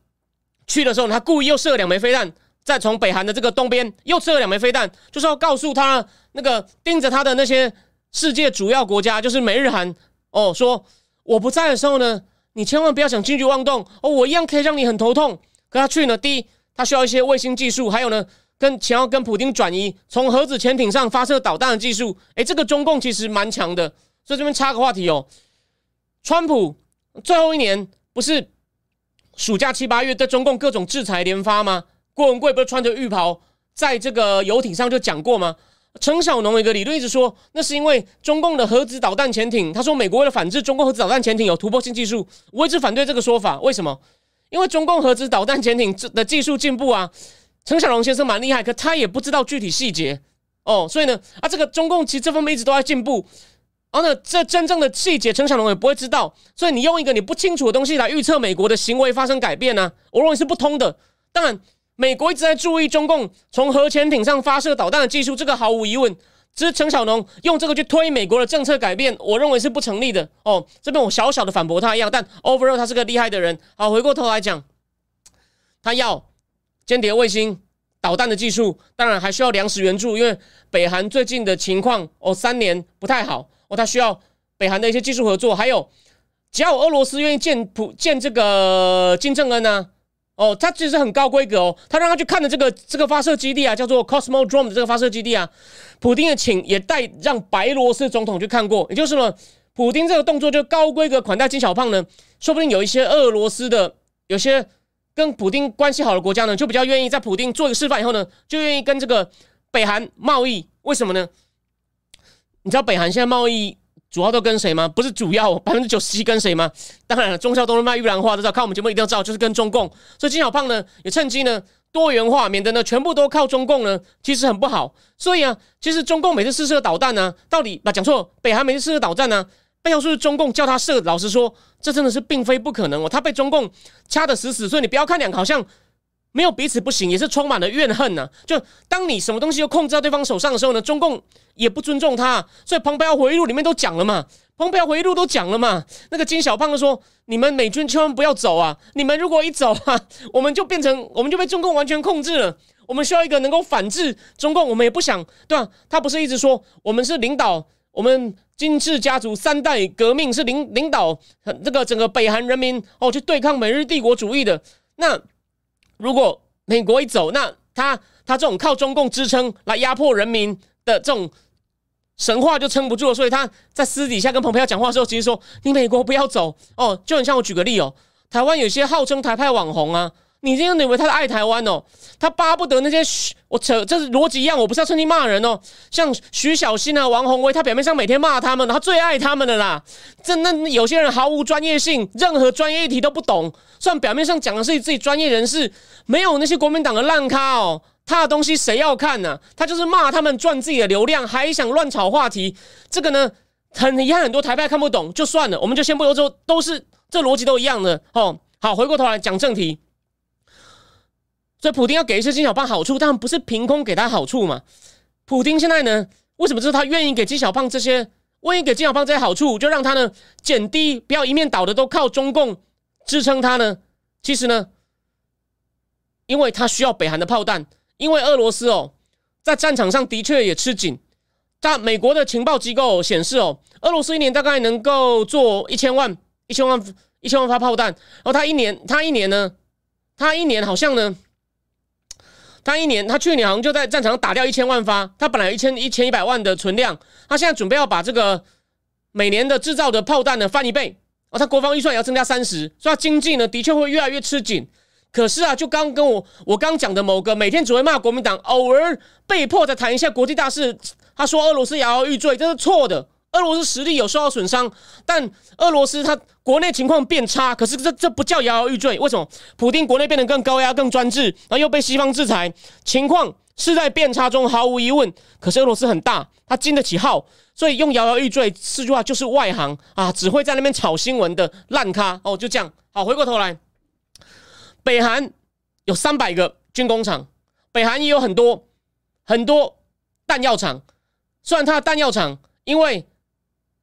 去的时候，他故意又射了两枚飞弹。再从北韩的这个东边又射了两枚飞弹，就是要告诉他那个盯着他的那些世界主要国家，就是美日韩哦，说我不在的时候呢，你千万不要想轻举妄动哦，我一样可以让你很头痛。可他去呢，第一，他需要一些卫星技术，还有呢，跟想要跟普京转移从核子潜艇上发射导弹的技术。诶，这个中共其实蛮强的。所以这边插个话题哦，川普最后一年不是暑假七八月对中共各种制裁连发吗？郭文贵不是穿着浴袍在这个游艇上就讲过吗？陈小农一个理论一直说，那是因为中共的核子导弹潜艇，他说美国为了反制中共核子导弹潜艇有突破性技术，我一直反对这个说法。为什么？因为中共核子导弹潜艇的技术进步啊，陈小龙先生蛮厉害，可他也不知道具体细节哦，所以呢，啊，这个中共其实这方面一直都在进步。然后呢，这真正的细节，陈小龙也不会知道。所以你用一个你不清楚的东西来预测美国的行为发生改变呢，我认为是不通的。当然，美国一直在注意中共从核潜艇上发射导弹的技术，这个毫无疑问。只是陈小龙用这个去推美国的政策改变，我认为是不成立的。哦，这边我小小的反驳他一样，但 overall 他是个厉害的人。好，回过头来讲，他要间谍卫星导弹的技术，当然还需要粮食援助，因为北韩最近的情况哦，三年不太好。哦，他需要北韩的一些技术合作，还有只要俄罗斯愿意见普见这个金正恩呢，哦，他其实很高规格哦，他让他去看的这个这个发射基地啊，叫做 Cosmodrome 的这个发射基地啊，普丁也请也带让白罗斯总统去看过，也就是呢，普丁这个动作就高规格款待金小胖呢，说不定有一些俄罗斯的有些跟普丁关系好的国家呢，就比较愿意在普丁做一个示范以后呢，就愿意跟这个北韩贸易，为什么呢？你知道北韩现在贸易主要都跟谁吗？不是主要百分之九十七跟谁吗？当然了，中校都是卖玉兰花，知道。看我们节目一定要知道，就是跟中共。所以金小胖呢也趁机呢多元化，免得呢全部都靠中共呢，其实很不好。所以啊，其实中共每次试射导弹呢，到底啊讲错，北韩每次试射导弹呢，背后是中共叫他射。老实说，这真的是并非不可能哦。他被中共掐得死死，所以你不要看两个好像。没有彼此不行，也是充满了怨恨呢。就当你什么东西又控制在对方手上的时候呢，中共也不尊重他。所以《蓬佩奥回忆录》里面都讲了嘛，《蓬佩奥回忆录》都讲了嘛。那个金小胖说：“你们美军千万不要走啊！你们如果一走啊，我们就变成我们就被中共完全控制了。我们需要一个能够反制中共。我们也不想，对吧？他不是一直说我们是领导我们金氏家族三代革命，是领领导这个整个北韩人民哦去对抗美日帝国主义的那。”如果美国一走，那他他这种靠中共支撑来压迫人民的这种神话就撑不住了。所以他在私底下跟蓬佩奥讲话的时候，其实说：“你美国不要走哦。”就很像我举个例哦，台湾有些号称台派网红啊。你这样以为他爱台湾哦？他巴不得那些徐我扯，这是逻辑一样。我不是要趁机骂人哦。像徐小新啊、王宏威，他表面上每天骂他们，他最爱他们的啦。这那有些人毫无专业性，任何专业议题都不懂。算表面上讲的是自己专业人士，没有那些国民党的烂咖哦。他的东西谁要看呢？他就是骂他们赚自己的流量，还想乱炒话题。这个呢，很遗憾，很多台派看不懂，就算了。我们就先不说，都都是这逻辑都一样的哦。好，回过头来讲正题。所以普京要给一些金小胖好处，但不是凭空给他好处嘛？普京现在呢，为什么就是他愿意给金小胖这些，愿意给金小胖这些好处，就让他呢减低，不要一面倒的都靠中共支撑他呢？其实呢，因为他需要北韩的炮弹，因为俄罗斯哦，在战场上的确也吃紧。但美国的情报机构显示哦，俄罗斯一年大概能够做一千万、一千万、一千万发炮弹，然后他一年，他一年呢，他一年好像呢。他一年，他去年好像就在战场上打掉一千万发。他本来一千一千一百万的存量，他现在准备要把这个每年的制造的炮弹呢翻一倍哦。他国防预算也要增加三十，所以经济呢的确会越来越吃紧。可是啊，就刚跟我我刚讲的某个每天只会骂国民党，偶尔被迫再谈一下国际大事，他说俄罗斯摇摇欲坠，这是错的。俄罗斯实力有受到损伤，但俄罗斯它国内情况变差，可是这这不叫摇摇欲坠。为什么？普京国内变得更高压、更专制，然后又被西方制裁，情况是在变差中，毫无疑问。可是俄罗斯很大，它经得起耗，所以用摇摇欲坠四句话就是外行啊，只会在那边炒新闻的烂咖哦，就这样。好，回过头来，北韩有三百个军工厂，北韩也有很多很多弹药厂，虽然它的弹药厂因为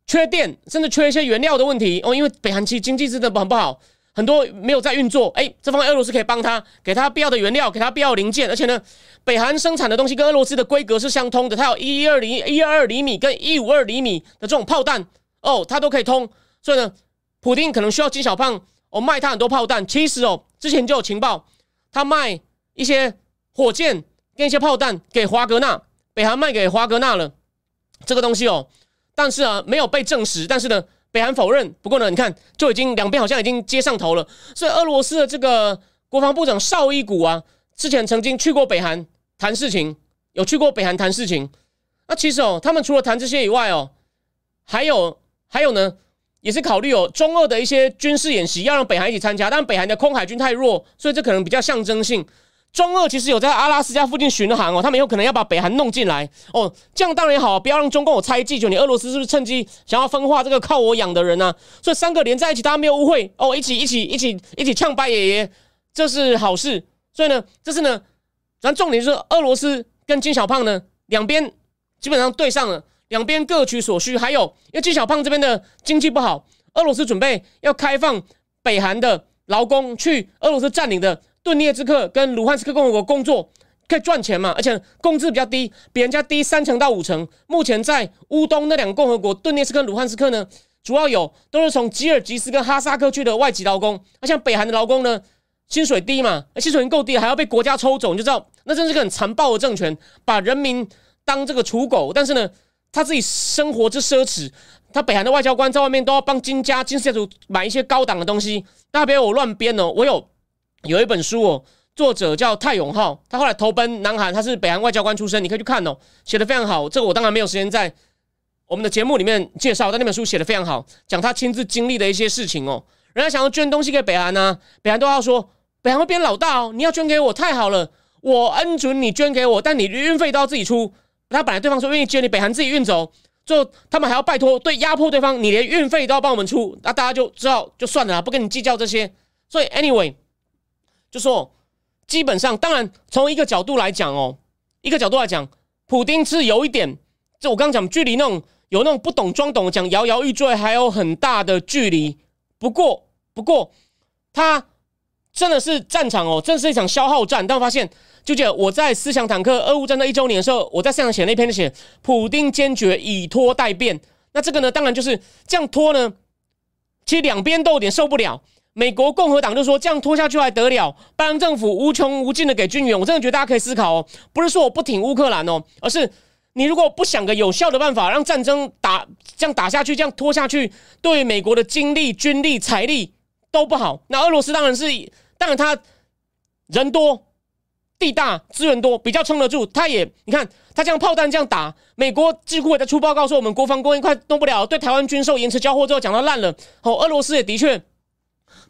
缺电，甚至缺一些原料的问题哦。因为北韩其实经济真的很不好，很多没有在运作，哎，这方面俄罗斯可以帮他，给他必要的原料，给他必要零件，而且呢，北韩生产的东西跟俄罗斯的规格是相通的，它有一二厘一二二厘米跟一五二厘米的这种炮弹，哦，它都可以通，所以呢，普丁可能需要金小胖哦卖他很多炮弹，其实哦，之前就有情报，他卖一些火箭跟一些炮弹给华格纳，北韩卖给华格纳了这个东西哦，但是啊，没有被证实，但是呢。北韩否认，不过呢，你看就已经两边好像已经接上头了。所以俄罗斯的这个国防部长绍伊古啊，之前曾经去过北韩谈事情，有去过北韩谈事情。那其实哦，他们除了谈这些以外哦，还有还有呢，也是考虑哦中俄的一些军事演习要让北韩一起参加，但北韩的空海军太弱，所以这可能比较象征性。中俄其实有在阿拉斯加附近巡航哦，他们有可能要把北韩弄进来哦，这样当然也好，不要让中共有猜忌，就你俄罗斯是不是趁机想要分化这个靠我养的人呢？所以三个连在一起，大家没有误会哦，一起一起一起一起呛白爷爷，这是好事。所以呢，这是呢，咱重点是俄罗斯跟金小胖呢两边基本上对上了，两边各取所需。还有，因为金小胖这边的经济不好，俄罗斯准备要开放北韩的劳工去俄罗斯占领的。顿涅茨克跟卢汉斯克共和国工作可以赚钱嘛？而且工资比较低，比人家低三成到五成。目前在乌东那两个共和国，顿涅茨克、卢汉斯克呢，主要有都是从吉尔吉斯跟哈萨克去的外籍劳工。那像北韩的劳工呢，薪水低嘛，薪水已经够低，还要被国家抽走，你就知道那真是个很残暴的政权，把人民当这个刍狗。但是呢，他自己生活之奢侈，他北韩的外交官在外面都要帮金家金氏家族买一些高档的东西。大家不要我乱编哦，我有。有一本书哦，作者叫泰永浩，他后来投奔南韩，他是北韩外交官出身，你可以去看哦，写的非常好。这个我当然没有时间在我们的节目里面介绍，但那本书写的非常好，讲他亲自经历的一些事情哦。人家想要捐东西给北韩呢，北韩都要说北韩会变老大哦，你要捐给我太好了，我恩准你捐给我，但你运费都要自己出。他本来对方说愿意捐，你北韩自己运走，最后他们还要拜托对压迫对方，你连运费都要帮我们出，那大家就知道就算了，不跟你计较这些。所以 anyway。就说，基本上，当然从一个角度来讲哦，一个角度来讲，普丁是有一点，就我刚刚讲，距离那种有那种不懂装懂讲摇摇欲坠，还有很大的距离。不过，不过他真的是战场哦，真是一场消耗战。但我发现，就记得我在思想坦克俄乌战争一周年的时候，我在现场写那篇写，普丁坚决以拖代变。那这个呢，当然就是这样拖呢，其实两边都有点受不了。美国共和党就说这样拖下去还得了？拜登政府无穷无尽的给军援，我真的觉得大家可以思考哦，不是说我不挺乌克兰哦，而是你如果不想个有效的办法让战争打这样打下去，这样拖下去，对美国的精力、军力、财力都不好。那俄罗斯当然是，当然他人多、地大、资源多，比较撑得住。他也你看他这样炮弹这样打，美国几乎也在出报告说我们国防工业快动不了，对台湾军售延迟交货之后讲到烂了。哦，俄罗斯也的确。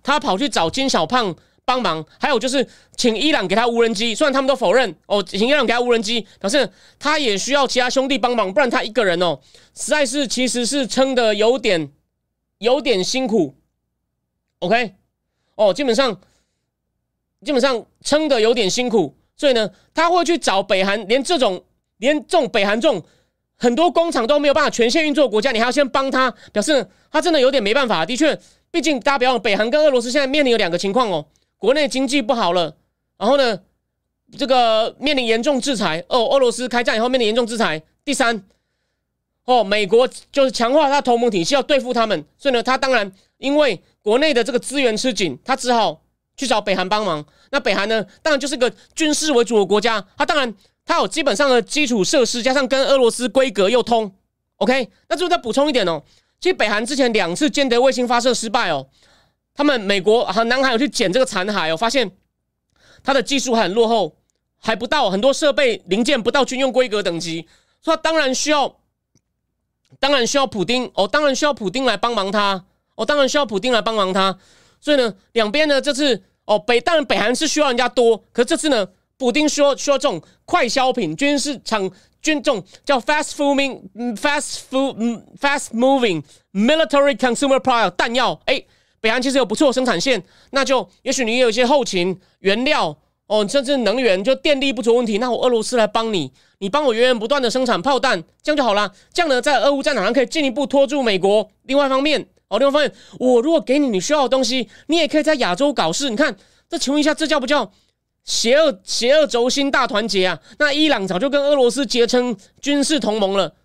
他跑去找金小胖帮忙，还有就是请伊朗给他无人机，虽然他们都否认哦，请伊朗给他无人机，表示他也需要其他兄弟帮忙，不然他一个人哦，实在是其实是撑的有点有点辛苦。OK，哦，基本上基本上撑的有点辛苦，所以呢，他会去找北韩，连这种连这种北韩这种很多工厂都没有办法全线运作国家，你还要先帮他，表示他真的有点没办法，的确。毕竟，大家不要忘，北韩跟俄罗斯现在面临有两个情况哦，国内经济不好了，然后呢，这个面临严重制裁哦，俄罗斯开战以后面临严重制裁。第三，哦，美国就是强化他同盟体系要对付他们，所以呢，他当然因为国内的这个资源吃紧，他只好去找北韩帮忙。那北韩呢，当然就是个军事为主的国家，他当然他有基本上的基础设施，加上跟俄罗斯规格又通。OK，那最后再补充一点哦。其实北韩之前两次间谍卫星发射失败哦，他们美国和南韩有去捡这个残骸哦，发现它的技术很落后，还不到很多设备零件不到军用规格等级，所以当然需要，当然需要普丁哦，当然需要普丁来帮忙他哦，当然需要普丁来帮忙他，所以呢，两边呢这次哦北当然北韩是需要人家多，可这次呢，普丁需要需要这种快消品军事厂。军种叫 fast moving fast food fast moving military consumer product 弹药，哎，北韩其实有不错的生产线，那就也许你有一些后勤原料哦，甚至能源就电力不足问题，那我俄罗斯来帮你，你帮我源源不断的生产炮弹，这样就好了。这样呢，在俄乌战场上可以进一步拖住美国。另外一方面，哦，你会发现，我如果给你你需要的东西，你也可以在亚洲搞事。你看，这请问一下，这叫不叫邪恶邪恶轴心大团结啊？那伊朗早就跟俄罗斯结成军事同盟了，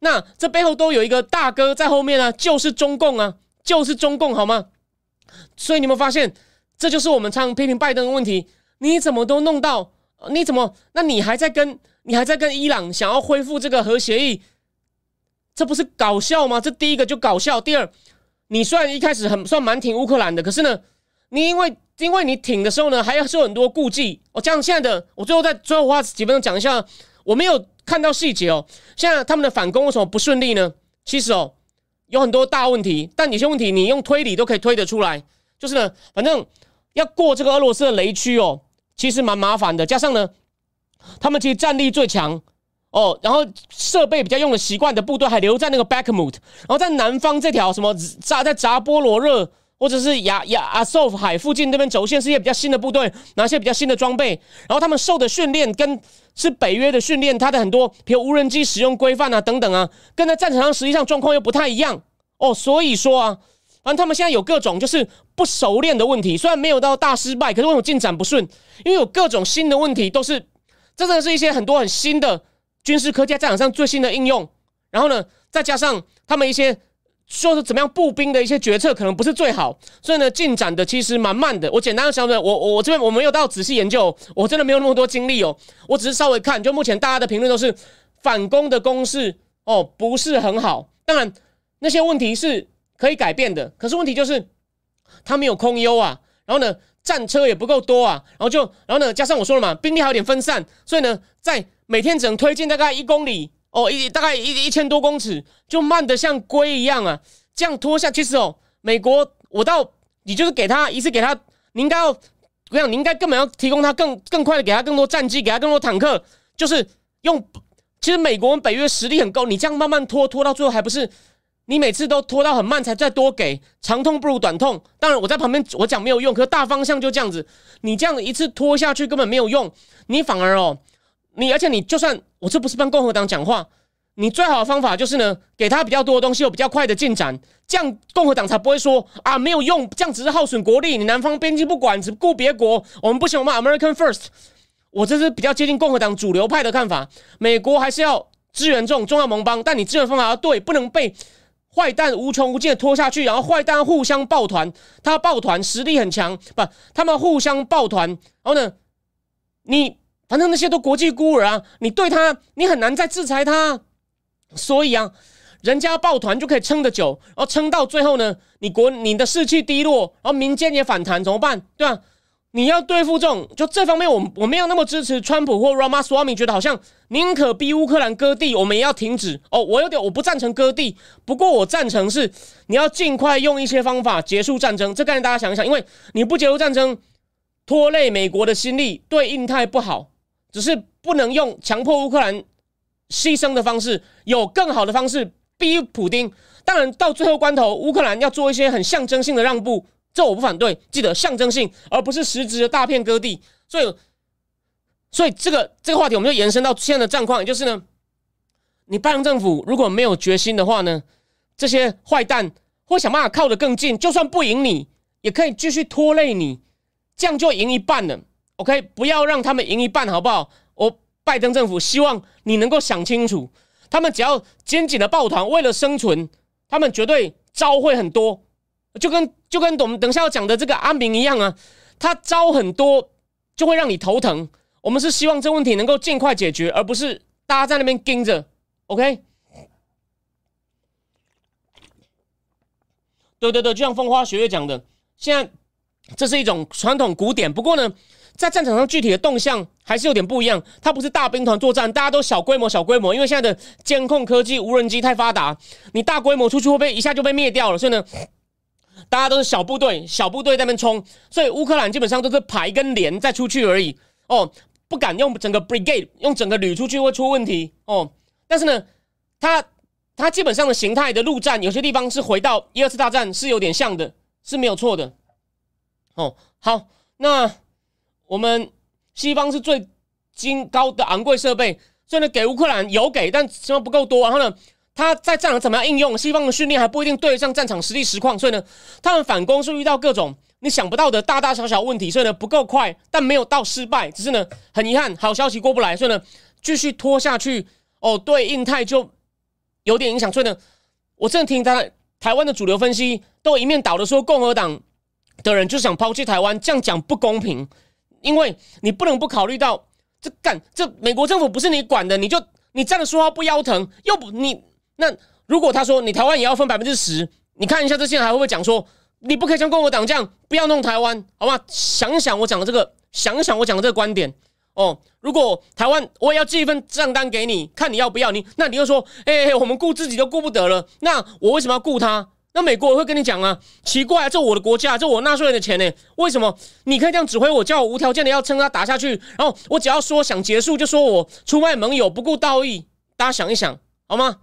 那这背后都有一个大哥在后面啊，就是中共啊，就是中共，好吗？所以你们发现，这就是我们常批评拜登的问题，你怎么都弄到？你怎么？那你还在跟你还在跟伊朗想要恢复这个核协议？这不是搞笑吗？这第一个就搞笑。第二，你虽然一开始很算蛮挺乌克兰的，可是呢，你因为因为你挺的时候呢，还要受很多顾忌。我这样现在的，我最后再最后花几分钟讲一下，我没有看到细节哦。现在他们的反攻为什么不顺利呢？其实哦，有很多大问题，但有些问题你用推理都可以推得出来。就是呢，反正要过这个俄罗斯的雷区哦。其实蛮麻烦的，加上呢，他们其实战力最强哦，然后设备比较用的习惯的部队还留在那个 Bakhmut，然后在南方这条什么扎在扎波罗热或者是亚亚阿索夫海附近那边轴线是一些比较新的部队，拿一些比较新的装备，然后他们受的训练跟是北约的训练，它的很多比如无人机使用规范啊等等啊，跟在战场上实际上状况又不太一样哦，所以说啊。反正他们现在有各种就是不熟练的问题，虽然没有到大失败，可是为什么进展不顺？因为有各种新的问题，都是真的是一些很多很新的军事科技在战场上最新的应用。然后呢，再加上他们一些说是怎么样步兵的一些决策可能不是最好，所以呢进展的其实蛮慢的。我简单的想问，我我我这边我没有到仔细研究，我真的没有那么多精力哦，我只是稍微看，就目前大家的评论都是反攻的攻势哦不是很好。当然那些问题是。可以改变的，可是问题就是他没有空优啊，然后呢，战车也不够多啊，然后就，然后呢，加上我说了嘛，兵力还有点分散，所以呢，在每天只能推进大概一公里哦，一大概一一千多公尺，就慢得像龟一样啊，这样拖下，其实哦，美国我到你就是给他一次给他，你应该要，我想你应该根本要提供他更更快的给他更多战机，给他更多坦克，就是用，其实美国北约实力很够，你这样慢慢拖拖到最后还不是？你每次都拖到很慢才再多给，长痛不如短痛。当然我在旁边我讲没有用，可是大方向就这样子。你这样一次拖下去根本没有用，你反而哦，你而且你就算我这不是帮共和党讲话，你最好的方法就是呢，给他比较多的东西，有比较快的进展，这样共和党才不会说啊没有用，这样只是耗损国力。你南方边境不管，只顾别国，我们不行，我们 American First。我这是比较接近共和党主流派的看法。美国还是要支援这种重要盟邦，但你支援方法要对，不能被。坏蛋无穷无尽的拖下去，然后坏蛋互相抱团，他抱团实力很强，不，他们互相抱团，然后呢，你反正那些都国际孤儿啊，你对他你很难再制裁他，所以啊，人家抱团就可以撑得久，然后撑到最后呢，你国你的士气低落，然后民间也反弹，怎么办？对吧？你要对付这种，就这方面，我我没有那么支持川普或 Ramaswamy，觉得好像宁可逼乌克兰割地，我们也要停止。哦，我有点我不赞成割地，不过我赞成是你要尽快用一些方法结束战争。这概念大家想一想，因为你不结束战争，拖累美国的心力，对印太不好。只是不能用强迫乌克兰牺牲的方式，有更好的方式逼普丁。当然，到最后关头，乌克兰要做一些很象征性的让步。这我不反对，记得象征性，而不是实质的大片割地。所以，所以这个这个话题，我们就延伸到现在的战况，也就是呢，你拜登政府如果没有决心的话呢，这些坏蛋会想办法靠得更近，就算不赢你，也可以继续拖累你，这样就赢一半了。OK，不要让他们赢一半，好不好？我拜登政府希望你能够想清楚，他们只要紧紧的抱团，为了生存，他们绝对招会很多。就跟就跟我们等下要讲的这个阿明一样啊，他招很多就会让你头疼。我们是希望这问题能够尽快解决，而不是大家在那边盯着。OK？对对对，就像风花雪月讲的，现在这是一种传统古典。不过呢，在战场上具体的动向还是有点不一样。它不是大兵团作战，大家都小规模小规模，因为现在的监控科技、无人机太发达，你大规模出去会被一下就被灭掉了。所以呢。大家都是小部队，小部队在那边冲，所以乌克兰基本上都是排跟连再出去而已。哦，不敢用整个 brigade，用整个旅出去会出问题。哦，但是呢，它它基本上的形态的陆战，有些地方是回到一二次大战是有点像的，是没有错的。哦，好，那我们西方是最精高的昂贵设备，所以呢，给乌克兰有给，但希望不够多。然后呢？他在战场怎么样应用，西方的训练还不一定对得上战场实际实况，所以呢，他们反攻是遇到各种你想不到的大大小小问题，所以呢不够快，但没有到失败，只是呢很遗憾，好消息过不来，所以呢继续拖下去，哦，对印太就有点影响，所以呢，我正听他台湾的主流分析都一面倒的说，共和党的人就想抛弃台湾，这样讲不公平，因为你不能不考虑到这干这美国政府不是你管的，你就你站着说话不腰疼，又不你。那如果他说你台湾也要分百分之十，你看一下这些人还会不会讲说你不可以像共和党这样不要弄台湾，好吧？想一想我讲的这个，想一想我讲的这个观点哦。如果台湾我也要寄一份账单给你，看你要不要你，那你又说哎，我们顾自己都顾不得了，那我为什么要顾他？那美国会跟你讲啊，奇怪，这我的国家，这我纳税人的钱呢，为什么你可以这样指挥我，叫我无条件的要撑他打下去，然后我只要说想结束就说我出卖盟友不顾道义，大家想一想好吗？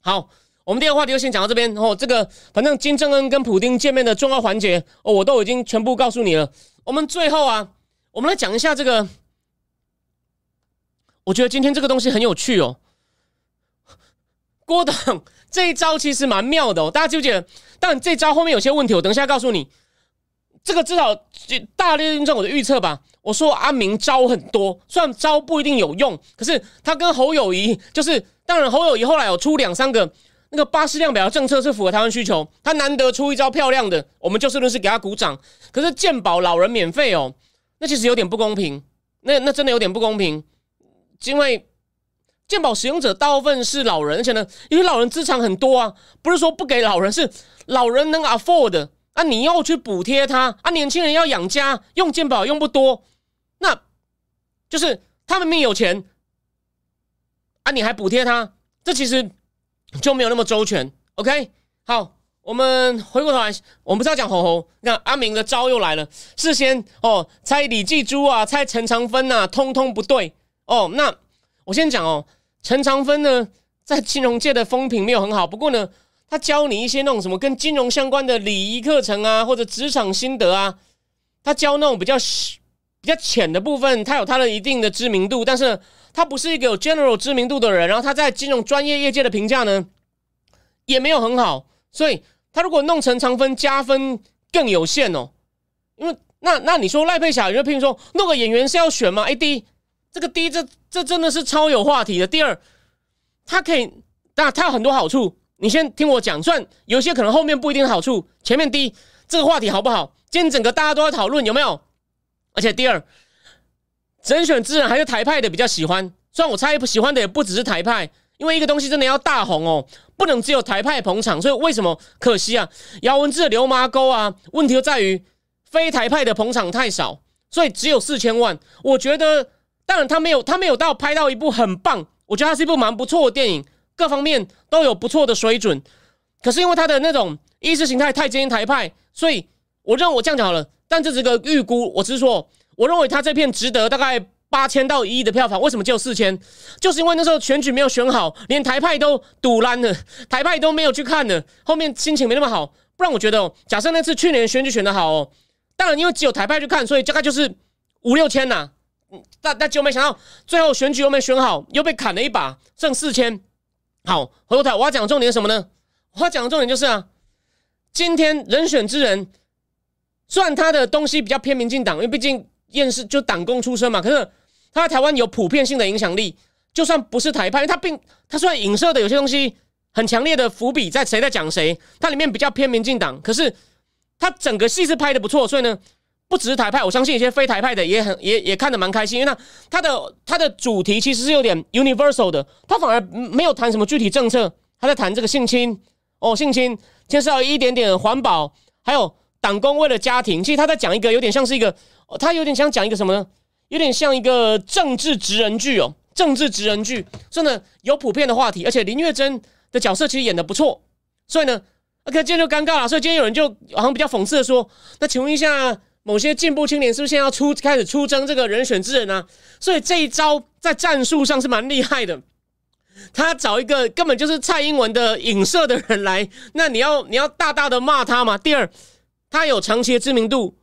好，我们第二个话题就先讲到这边。哦，这个反正金正恩跟普京见面的重要环节，哦，我都已经全部告诉你了。我们最后啊，我们来讲一下这个。我觉得今天这个东西很有趣哦。郭董这一招其实蛮妙的哦，大家记不记得？但这招后面有些问题，我等一下告诉你。这个至少大略印证我的预测吧。我说阿明招很多，虽然招不一定有用，可是他跟侯友谊就是。当然，侯友谊后来有出两三个那个巴士量表的政策是符合台湾需求，他难得出一招漂亮的，我们就事论事给他鼓掌。可是健保老人免费哦，那其实有点不公平，那那真的有点不公平，因为健保使用者大部分是老人，而且呢，因为老人资产很多啊，不是说不给老人，是老人能 afford 啊，你要去补贴他啊，年轻人要养家用健保用不多，那就是他们命有钱。啊，你还补贴他，这其实就没有那么周全。OK，好，我们回过头来，我们不是要讲吼吼，那阿明的招又来了。事先哦，猜李继珠啊，猜陈长芬呐，通通不对哦。那我先讲哦，陈长芬呢，在金融界的风评没有很好，不过呢，他教你一些那种什么跟金融相关的礼仪课程啊，或者职场心得啊，他教那种比较比较浅的部分，他有他的一定的知名度，但是。他不是一个有 general 知名度的人，然后他在金融专业业界的评价呢，也没有很好，所以他如果弄成长分加分更有限哦。因为那那你说赖佩霞，你就譬如说弄个演员是要选吗？哎，第一，这个第一，这这真的是超有话题的。第二，他可以，那他有很多好处。你先听我讲，虽然有些可能后面不一定好处，前面第一，这个话题好不好？今天整个大家都在讨论有没有？而且第二。甄选之人还是台派的比较喜欢，虽然我猜喜欢的也不只是台派，因为一个东西真的要大红哦，不能只有台派捧场，所以为什么可惜啊？姚文智的流麻沟啊，问题就在于非台派的捧场太少，所以只有四千万。我觉得，当然他没有他没有到拍到一部很棒，我觉得他是一部蛮不错的电影，各方面都有不错的水准。可是因为他的那种意识形态太接近台派，所以我认为我这样讲好了，但这是个预估，我只是说。我认为他这片值得大概八千到一亿的票房，为什么只有四千？就是因为那时候选举没有选好，连台派都堵烂了，台派都没有去看呢。后面心情没那么好，不然我觉得，假设那次去年选举选的好哦，当然因为只有台派去看，所以大概就是五六千呐。但但就没想到最后选举又没选好，又被砍了一把，剩四千。好，回头台我要讲重点是什么呢？我要讲的重点就是啊，今天人选之人，虽然他的东西比较偏民进党，因为毕竟。厌世就党工出身嘛，可是他在台湾有普遍性的影响力，就算不是台派，他并他虽然影射的有些东西很强烈的伏笔在谁在讲谁，他里面比较偏民进党，可是他整个戏是拍的不错，所以呢，不只是台派，我相信一些非台派的也很也也看得蛮开心，因为他他的他的主题其实是有点 universal 的，他反而没有谈什么具体政策，他在谈这个性侵哦，性侵牵涉到一点点环保，还有党工为了家庭，其实他在讲一个有点像是一个。他有点想讲一个什么呢？有点像一个政治职人剧哦，政治职人剧，真的有普遍的话题，而且林月珍的角色其实演的不错，所以呢，OK，今天就尴尬了。所以今天有人就好像比较讽刺的说：“那请问一下，某些进步青年是不是现在要出开始出征这个人选之人呢？”所以这一招在战术上是蛮厉害的。他找一个根本就是蔡英文的影射的人来，那你要你要大大的骂他嘛。第二，他有长期的知名度。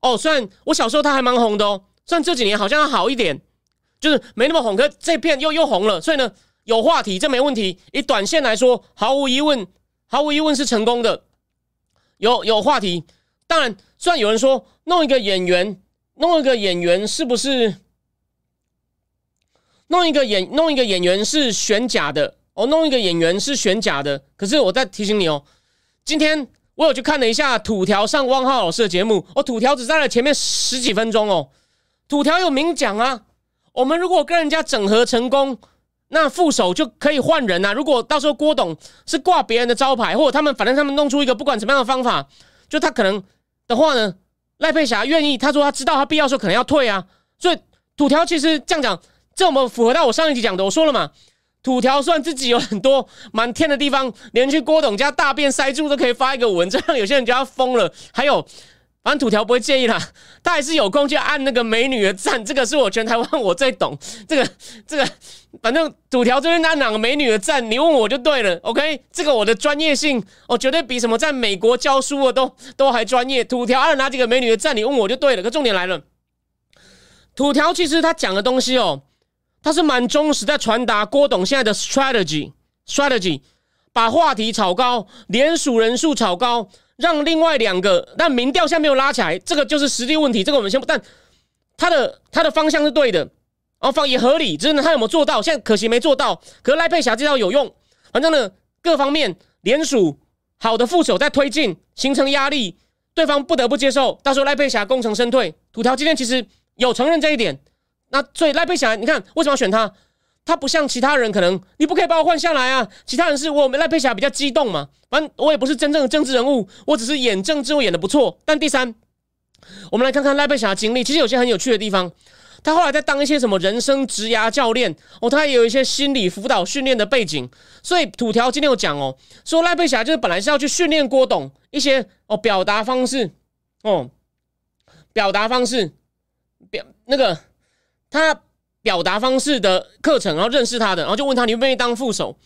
哦，虽然我小时候他还蛮红的哦，虽然这几年好像要好一点，就是没那么红，可这片又又红了，所以呢，有话题，这没问题。以短线来说，毫无疑问，毫无疑问是成功的。有有话题，当然，虽然有人说弄一个演员，弄一个演员是不是弄一个演弄一个演员是选假的哦？弄一个演员是选假的。可是我再提醒你哦，今天我有去看了一下土条上汪浩老师的节目，哦，土条只在了前面十几分钟哦。土条有明讲啊，我们如果跟人家整合成功。那副手就可以换人啊。如果到时候郭董是挂别人的招牌，或者他们反正他们弄出一个不管怎么样的方法，就他可能的话呢，赖佩霞愿意，他说他知道他必要时候可能要退啊。所以土条其实这样讲，这我们符合到我上一集讲的，我说了嘛，土条算自己有很多满天的地方，连去郭董家大便塞住都可以发一个文，这样有些人就要疯了。还有。反正土条不会介意啦，他还是有空去按那个美女的赞，这个是我全台湾我最懂。这个这个，反正土条这边按两个美女的赞，你问我就对了。OK，这个我的专业性，我绝对比什么在美国教书的都都还专业。土条按哪几个美女的赞，你问我就对了。可重点来了，土条其实他讲的东西哦，他是蛮忠实在传达郭董现在的 strategy，strategy，把话题炒高，连署人数炒高。让另外两个，但民调现在没有拉起来，这个就是实际问题。这个我们先不，但他的他的方向是对的，然后方也合理，只是他有没有做到？现在可惜没做到。可是赖佩霞这招有用，反正呢，各方面联署好的副手在推进，形成压力，对方不得不接受。到时候赖佩霞功成身退，土条今天其实有承认这一点。那所以赖佩霞，你看为什么要选他？他不像其他人，可能你不可以把我换下来啊！其他人是我们赖佩霞比较激动嘛，反正我也不是真正的政治人物，我只是演政治，我演的不错。但第三，我们来看看赖佩霞的经历，其实有些很有趣的地方。他后来在当一些什么人生职涯教练哦，他也有一些心理辅导训练的背景。所以土条今天有讲哦，说赖佩霞就是本来是要去训练郭董一些哦表达方式哦，表达方式表那个他。表达方式的课程，然后认识他的，然后就问他你愿不愿意当副手。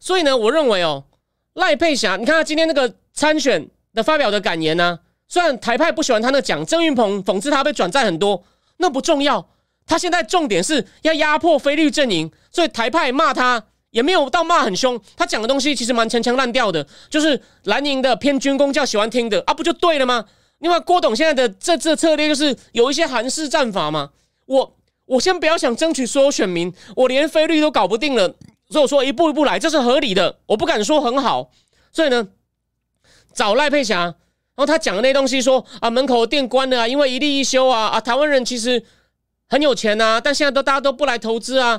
所以呢，我认为哦，赖佩霞，你看他今天那个参选的发表的感言呢，虽然台派不喜欢他那讲，郑云鹏讽刺他被转载很多，那不重要。他现在重点是要压迫菲律阵营，所以台派骂他也没有到骂很凶。他讲的东西其实蛮陈腔滥调的，就是蓝营的偏军工教喜欢听的啊，不就对了吗？另外，郭董现在的这这策略就是有一些韩式战法嘛，我。我先不要想争取所有选民，我连菲律都搞不定了，所以我说一步一步来，这是合理的。我不敢说很好，所以呢，找赖佩霞，然后他讲的那东西说啊，门口店关了啊，因为一例一休啊啊，台湾人其实很有钱呐，但现在都大家都不来投资啊，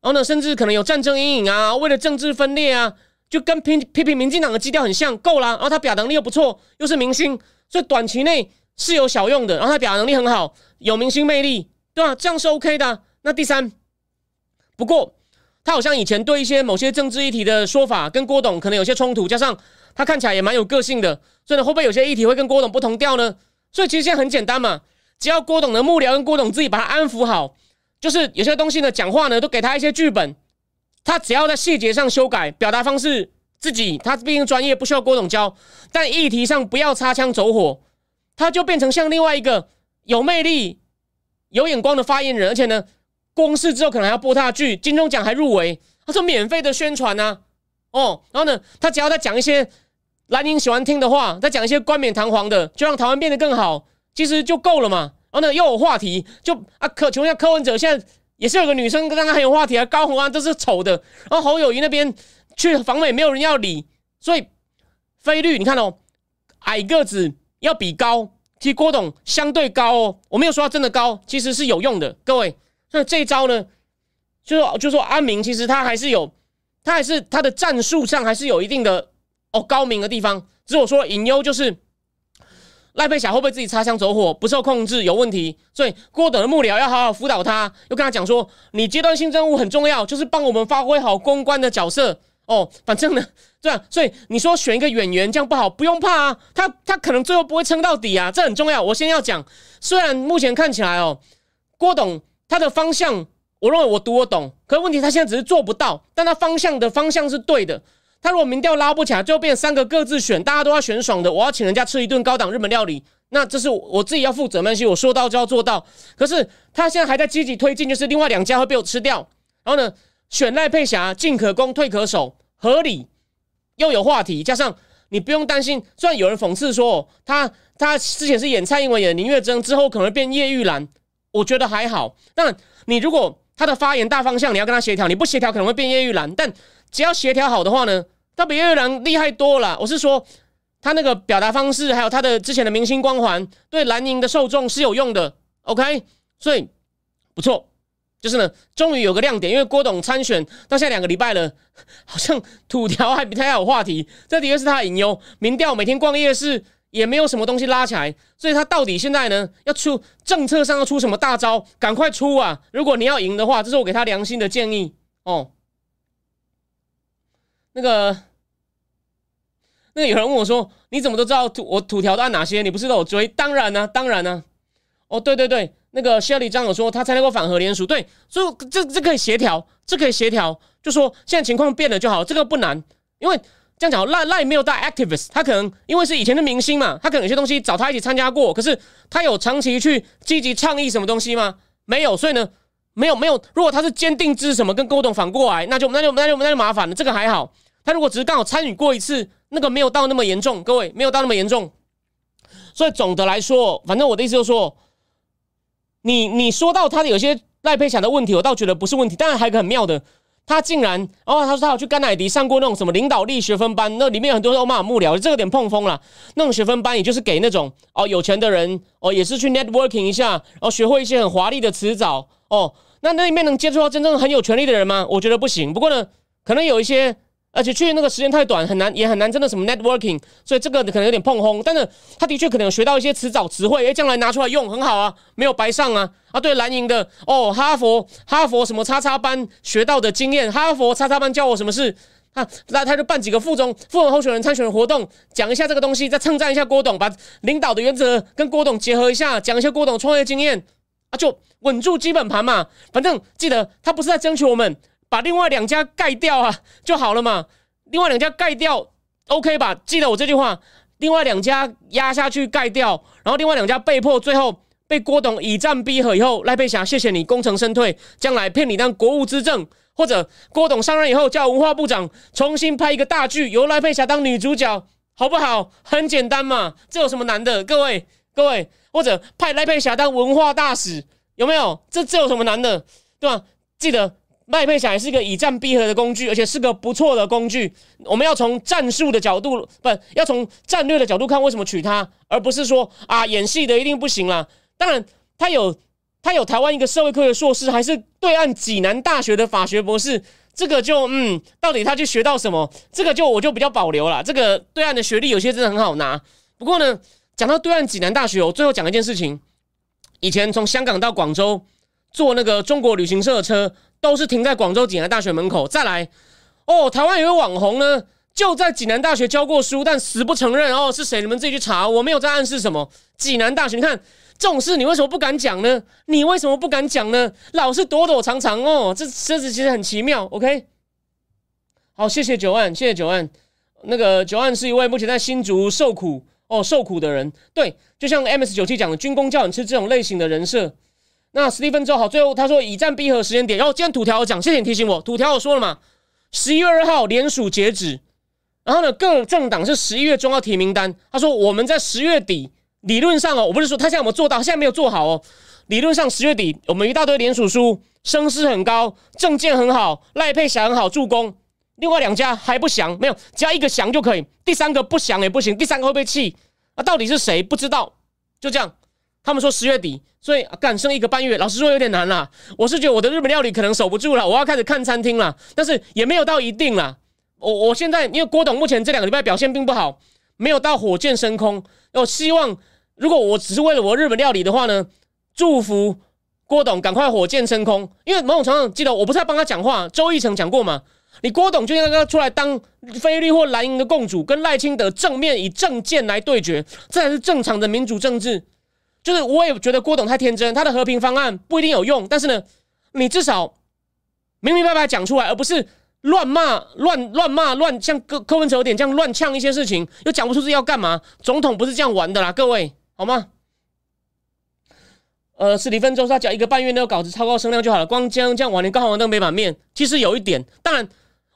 然后呢，甚至可能有战争阴影啊，为了政治分裂啊，就跟批批评民进党的基调很像，够了。然后他表达能力又不错，又是明星，所以短期内是有小用的。然后他表达能力很好，有明星魅力。对啊，这样是 OK 的。那第三，不过他好像以前对一些某些政治议题的说法跟郭董可能有些冲突，加上他看起来也蛮有个性的，所以呢，会不会有些议题会跟郭董不同调呢？所以其实现在很简单嘛，只要郭董的幕僚跟郭董自己把他安抚好，就是有些东西呢，讲话呢都给他一些剧本，他只要在细节上修改，表达方式自己他毕竟专业不需要郭董教，但议题上不要擦枪走火，他就变成像另外一个有魅力。有眼光的发言人，而且呢，公示之后可能还要播他的剧，金钟奖还入围，他说免费的宣传呢，哦，然后呢，他只要再讲一些蓝营喜欢听的话，再讲一些冠冕堂皇的，就让台湾变得更好，其实就够了嘛。然后呢，又有话题，就啊，可请问一下柯文哲，现在也是有个女生跟他很有话题啊，高红安都是丑的，然后侯友谊那边去访美没有人要理，所以菲律你看哦，矮个子要比高。其实郭董相对高哦，我没有说他真的高，其实是有用的。各位，那这一招呢，就说就说阿明，其实他还是有，他还是他的战术上还是有一定的哦高明的地方。只有说隐忧就是赖佩霞会不会自己擦枪走火，不受控制有问题。所以郭董的幕僚要好好辅导他，又跟他讲说，你阶段性任务很重要，就是帮我们发挥好公关的角色。哦，反正呢，这样，所以你说选一个演员这样不好，不用怕啊，他他可能最后不会撑到底啊，这很重要。我先要讲，虽然目前看起来哦，郭董他的方向，我认为我读我懂，可是问题他现在只是做不到，但他方向的方向是对的。他如果民调拉不起来，最后变三个各自选，大家都要选爽的，我要请人家吃一顿高档日本料理，那这是我自己要负责任心，我说到就要做到。可是他现在还在积极推进，就是另外两家会被我吃掉，然后呢？选赖佩霞进可攻退可守，合理又有话题，加上你不用担心。虽然有人讽刺说他他之前是演蔡英文演林月珍，之后可能变叶玉兰，我觉得还好。但你如果他的发言大方向你要跟他协调，你不协调可能会变叶玉兰。但只要协调好的话呢，他比叶玉兰厉害多了。我是说。他那个表达方式，还有他的之前的明星光环，对蓝营的受众是有用的。OK，所以不错，就是呢，终于有个亮点。因为郭董参选到现在两个礼拜了，好像土条还比他有话题，这的确是他的隐忧。民调每天逛夜市也没有什么东西拉起来，所以他到底现在呢要出政策上要出什么大招？赶快出啊！如果你要赢的话，这是我给他良心的建议哦。那个。那有人问我说：“你怎么都知道土我土条按哪些？你不是都有追？当然呢，当然呢。哦，对对对，那个 Shelly 张有说他参加过反核联署，对，所以这这可以协调，这可以协调，就说现在情况变了就好，这个不难，因为这样讲赖赖没有带 activist，他可能因为是以前的明星嘛，他可能有些东西找他一起参加过，可是他有长期去积极倡议什么东西吗？没有，所以呢，没有没有。如果他是坚定支持什么，跟郭董反过来，那就那就那就那就麻烦了。这个还好，他如果只是刚好参与过一次。那个没有到那么严重，各位没有到那么严重，所以总的来说，反正我的意思就是说，你你说到他的有些赖佩霞的问题，我倒觉得不是问题。当然还有个很妙的，他竟然哦，他说他有去甘乃迪上过那种什么领导力学分班，那里面有很多欧马幕僚，这个点碰风了。那种学分班也就是给那种哦有钱的人哦，也是去 networking 一下，然后学会一些很华丽的词藻哦。那那里面能接触到真正很有权力的人吗？我觉得不行。不过呢，可能有一些。而且去那个时间太短，很难也很难，真的什么 networking，所以这个可能有点碰轰。但是他的确可能有学到一些词藻词汇，哎，将来拿出来用很好啊，没有白上啊。啊，对蓝营的哦，哈佛哈佛什么叉叉班学到的经验，哈佛叉叉班教我什么事，他那他就办几个副总副总候选人参选的活动，讲一下这个东西，再称赞一下郭董，把领导的原则跟郭董结合一下，讲一些郭董创业经验啊，就稳住基本盘嘛。反正记得他不是在争取我们。把另外两家盖掉啊，就好了嘛。另外两家盖掉，OK 吧？记得我这句话，另外两家压下去盖掉，然后另外两家被迫最后被郭董以战逼和以后，赖佩霞谢谢你功成身退，将来骗你当国务资政，或者郭董上任以后叫文化部长重新拍一个大剧，由赖佩霞当女主角，好不好？很简单嘛，这有什么难的？各位各位，或者派赖佩霞当文化大使，有没有？这这有什么难的？对吧？记得。麦佩霞也是一个以战逼和的工具，而且是个不错的工具。我们要从战术的角度，不要从战略的角度看，为什么娶她，而不是说啊演戏的一定不行啦。当然，他有他有台湾一个社会科学硕士，还是对岸济南大学的法学博士。这个就嗯，到底他去学到什么？这个就我就比较保留了。这个对岸的学历有些真的很好拿。不过呢，讲到对岸济南大学，我最后讲一件事情：以前从香港到广州坐那个中国旅行社的车。都是停在广州济南大学门口。再来，哦，台湾有个网红呢，就在济南大学教过书，但死不承认。哦，是谁？你们自己去查。我没有在暗示什么。济南大学，你看这种事，你为什么不敢讲呢？你为什么不敢讲呢？老是躲躲藏藏哦，这车子其实很奇妙。OK，好，谢谢九万，谢谢九万。那个九万是一位目前在新竹受苦哦受苦的人。对，就像 MS 九七讲的，军工教你吃这种类型的人设。那史蒂芬周好，最后他说以战逼和时间点，然后今天土条讲，谢谢你提醒我，土条我说了嘛，十一月二号联署截止，然后呢各政党是十一月中要提名单，他说我们在十月底理论上哦，我不是说他现在有没有做到，现在没有做好哦，理论上十月底我们一大堆联署书，声势很高，证件很好，赖佩霞很好助攻，另外两家还不降，没有，只要一个降就可以，第三个不降也不行，第三个会被气，啊到底是谁不知道，就这样。他们说十月底，所以干剩一个半月，老实说有点难啦。我是觉得我的日本料理可能守不住了，我要开始看餐厅了。但是也没有到一定了。我我现在因为郭董目前这两个礼拜表现并不好，没有到火箭升空。我希望如果我只是为了我日本料理的话呢，祝福郭董赶快火箭升空。因为某种程度上，记得我不是在帮他讲话，周义成讲过嘛，你郭董就应该出来当菲律或蓝营的共主，跟赖清德正面以政见来对决，这才是正常的民主政治。就是我也觉得郭董太天真，他的和平方案不一定有用，但是呢，你至少明明白白讲出来，而不是乱骂、乱乱骂、乱像柯柯文哲有点这样乱呛一些事情，又讲不出自己要干嘛。总统不是这样玩的啦，各位好吗？呃，史蒂芬周他讲一个半月那个稿子超高声量就好了，光这样这样玩，你刚好完那个没版面。其实有一点，当然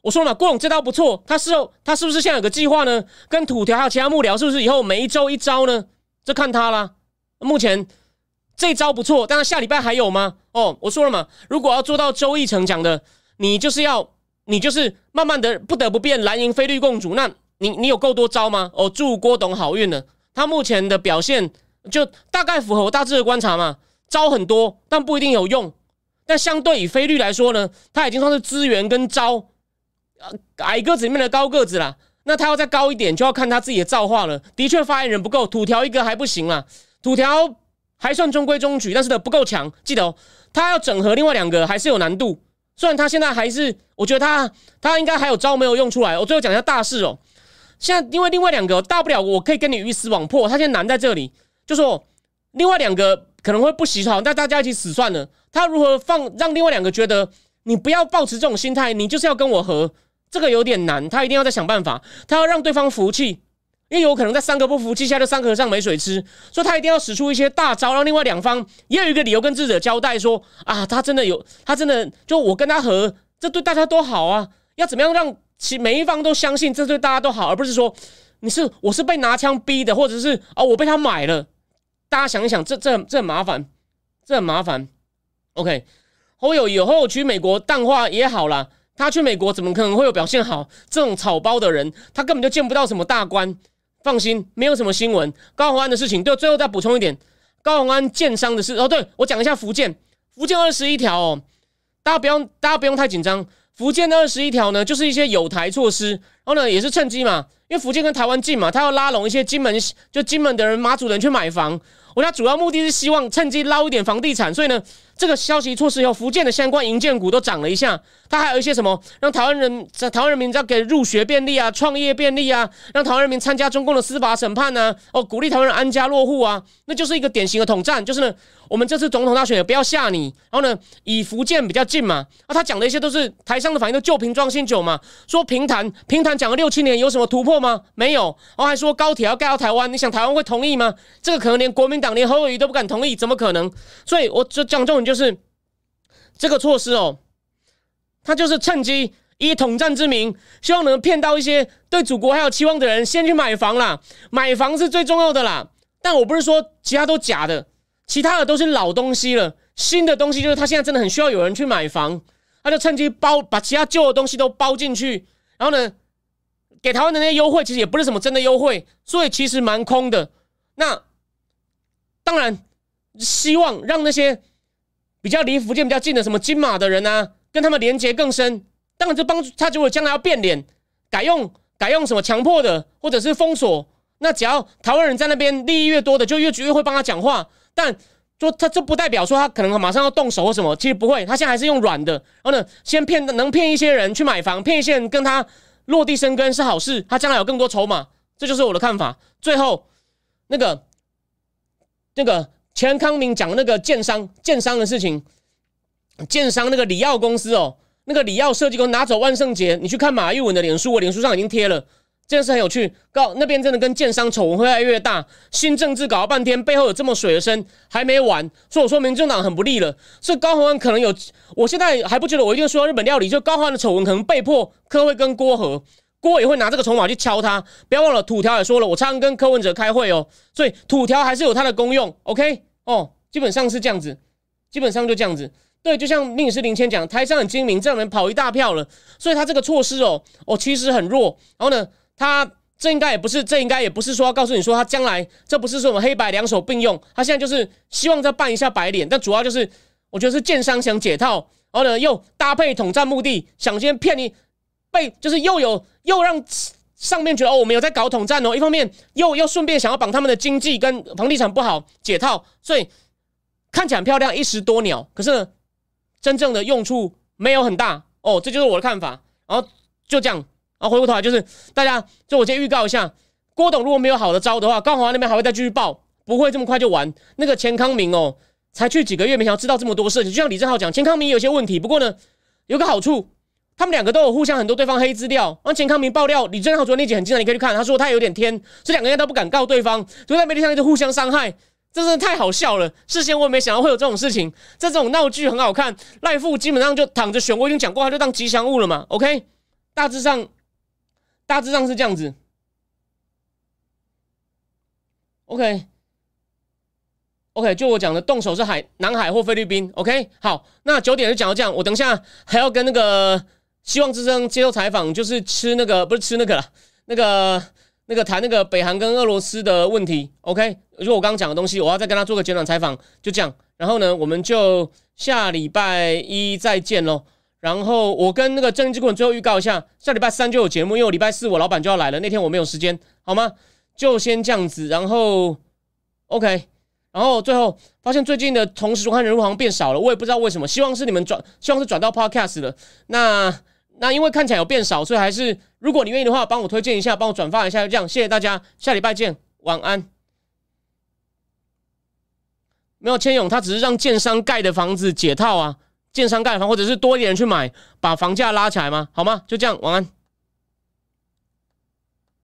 我说了嘛，郭董这招不错，他是他是不是现在有个计划呢？跟土条还有其他幕僚，是不是以后每一周一招呢？这看他啦。目前这招不错，但是下礼拜还有吗？哦，我说了嘛，如果要做到周义成讲的，你就是要你就是慢慢的不得不变蓝银非绿共主，那你你有够多招吗？哦，祝郭董好运了。他目前的表现就大概符合我大致的观察嘛。招很多，但不一定有用。但相对以菲律来说呢，他已经算是资源跟招，矮个子里面的高个子啦。那他要再高一点，就要看他自己的造化了。的确，发言人不够，土条一个还不行啦。土条还算中规中矩，但是呢不够强。记得哦，他要整合另外两个还是有难度。虽然他现在还是，我觉得他他应该还有招没有用出来。我最后讲一下大事哦。现在因为另外两个大不了我可以跟你鱼死网破。他现在难在这里，就说另外两个。可能会不喜好，但大家一起死算了。他如何放让另外两个觉得你不要抱持这种心态，你就是要跟我和，这个有点难。他一定要再想办法，他要让对方服气，因为有可能在三个不服气下，就三个和尚没水吃，所以他一定要使出一些大招，让另外两方也有一个理由跟智者交代说啊，他真的有，他真的就我跟他和，这对大家都好啊。要怎么样让其每一方都相信这对大家都好，而不是说你是我是被拿枪逼的，或者是啊我被他买了。大家想一想，这这这很麻烦，这很麻烦。OK，侯友以后去美国淡化也好啦，他去美国怎么可能会有表现好？这种草包的人，他根本就见不到什么大官。放心，没有什么新闻。高鸿安的事情，对，最后再补充一点，高鸿安建商的事。哦，对我讲一下福建，福建二十一条哦，大家不用，大家不用太紧张。福建的二十一条呢，就是一些有台措施，然后呢，也是趁机嘛，因为福建跟台湾近嘛，他要拉拢一些金门，就金门的人、马祖人去买房。我家主要目的是希望趁机捞一点房地产，所以呢，这个消息出事以后，福建的相关银建股都涨了一下。它还有一些什么，让台湾人在台湾人民要给入学便利啊，创业便利啊，让台湾人民参加中共的司法审判呢？哦，鼓励台湾人安家落户啊，那就是一个典型的统战。就是呢，我们这次总统大选也不要吓你，然后呢，以福建比较近嘛，啊，他讲的一些都是台上的反应，都旧瓶装新酒嘛。说平潭，平潭讲了六七年，有什么突破吗？没有。然后还说高铁要盖到台湾，你想台湾会同意吗？这个可能连国民党连何伟都不敢同意，怎么可能？所以我就讲重点就就是这个措施哦。他就是趁机以统战之名，希望能骗到一些对祖国还有期望的人，先去买房啦。买房是最重要的啦。但我不是说其他都假的，其他的都是老东西了。新的东西就是他现在真的很需要有人去买房，他就趁机包把其他旧的东西都包进去，然后呢，给台湾的那些优惠其实也不是什么真的优惠，所以其实蛮空的。那当然希望让那些比较离福建比较近的什么金马的人啊。跟他们连接更深，当然就帮助他。如果将来要变脸，改用改用什么强迫的，或者是封锁，那只要台湾人在那边利益越多的，就越越会帮他讲话。但说他这不代表说他可能马上要动手或什么，其实不会。他现在还是用软的，然后呢，先骗能骗一些人去买房，骗一些人跟他落地生根是好事。他将来有更多筹码，这就是我的看法。最后那个那个钱康明讲那个建商建商的事情。建商那个里奥公司哦，那个里奥设计公司拿走万圣节，你去看马玉文的脸书，我脸书上已经贴了，这件事很有趣。告那边真的跟建商丑闻会越来越大，新政治搞了半天，背后有这么水的深，还没完。所以我说民进党很不利了。所以高鸿安可能有，我现在还不觉得我一定说日本料理，就高鸿安的丑闻可能被迫柯会跟郭和，郭也会拿这个筹码去敲他。不要忘了土条也说了，我常常跟柯文哲开会哦，所以土条还是有它的功用。OK 哦，基本上是这样子，基本上就这样子。对，就像宁师林谦讲，台商很精明，这样人跑一大票了，所以他这个措施哦，哦其实很弱。然后呢，他这应该也不是，这应该也不是说要告诉你说他将来这不是说我们黑白两手并用，他现在就是希望再扮一下白脸，但主要就是我觉得是建商想解套，然后呢又搭配统战目的，想先骗你，被就是又有又让上面觉得哦我们有在搞统战哦，一方面又又顺便想要绑他们的经济跟房地产不好解套，所以看起来很漂亮，一石多鸟，可是。真正的用处没有很大哦，这就是我的看法。然后就这样，然后回过头来就是大家，就我先预告一下，郭董如果没有好的招的话，高华那边还会再继续报，不会这么快就完。那个钱康明哦，才去几个月，没想到知道这么多事情。就像李正浩讲，钱康明有些问题，不过呢，有个好处，他们两个都有互相很多对方黑资料。让钱康明爆料，李正浩昨天那集很精彩，你可以去看。他说他有点天，这两个人都不敢告对方，就在媒体上一直互相伤害。这真的太好笑了！事先我也没想到会有这种事情，这种闹剧很好看。赖富基本上就躺着选，我已经讲过，他就当吉祥物了嘛。OK，大致上，大致上是这样子。OK，OK，就我讲的，动手是海南海或菲律宾。OK，好，那九点就讲到这样。我等一下还要跟那个希望之声接受采访，就是吃那个不是吃那个了，那个。那个谈那个北韩跟俄罗斯的问题，OK，就我刚刚讲的东西，我要再跟他做个简短采访，就这样。然后呢，我们就下礼拜一再见喽。然后我跟那个郑之棍最后预告一下，下礼拜三就有节目，因为我礼拜四我老板就要来了，那天我没有时间，好吗？就先这样子。然后 OK，然后最后发现最近的同时收看人数好像变少了，我也不知道为什么，希望是你们转，希望是转到 Podcast 的那。那因为看起来有变少，所以还是如果你愿意的话，帮我推荐一下，帮我转发一下，就这样，谢谢大家，下礼拜见，晚安。没有千勇，他只是让建商盖的房子解套啊，建商盖房或者是多一点人去买，把房价拉起来吗？好吗？就这样，晚安。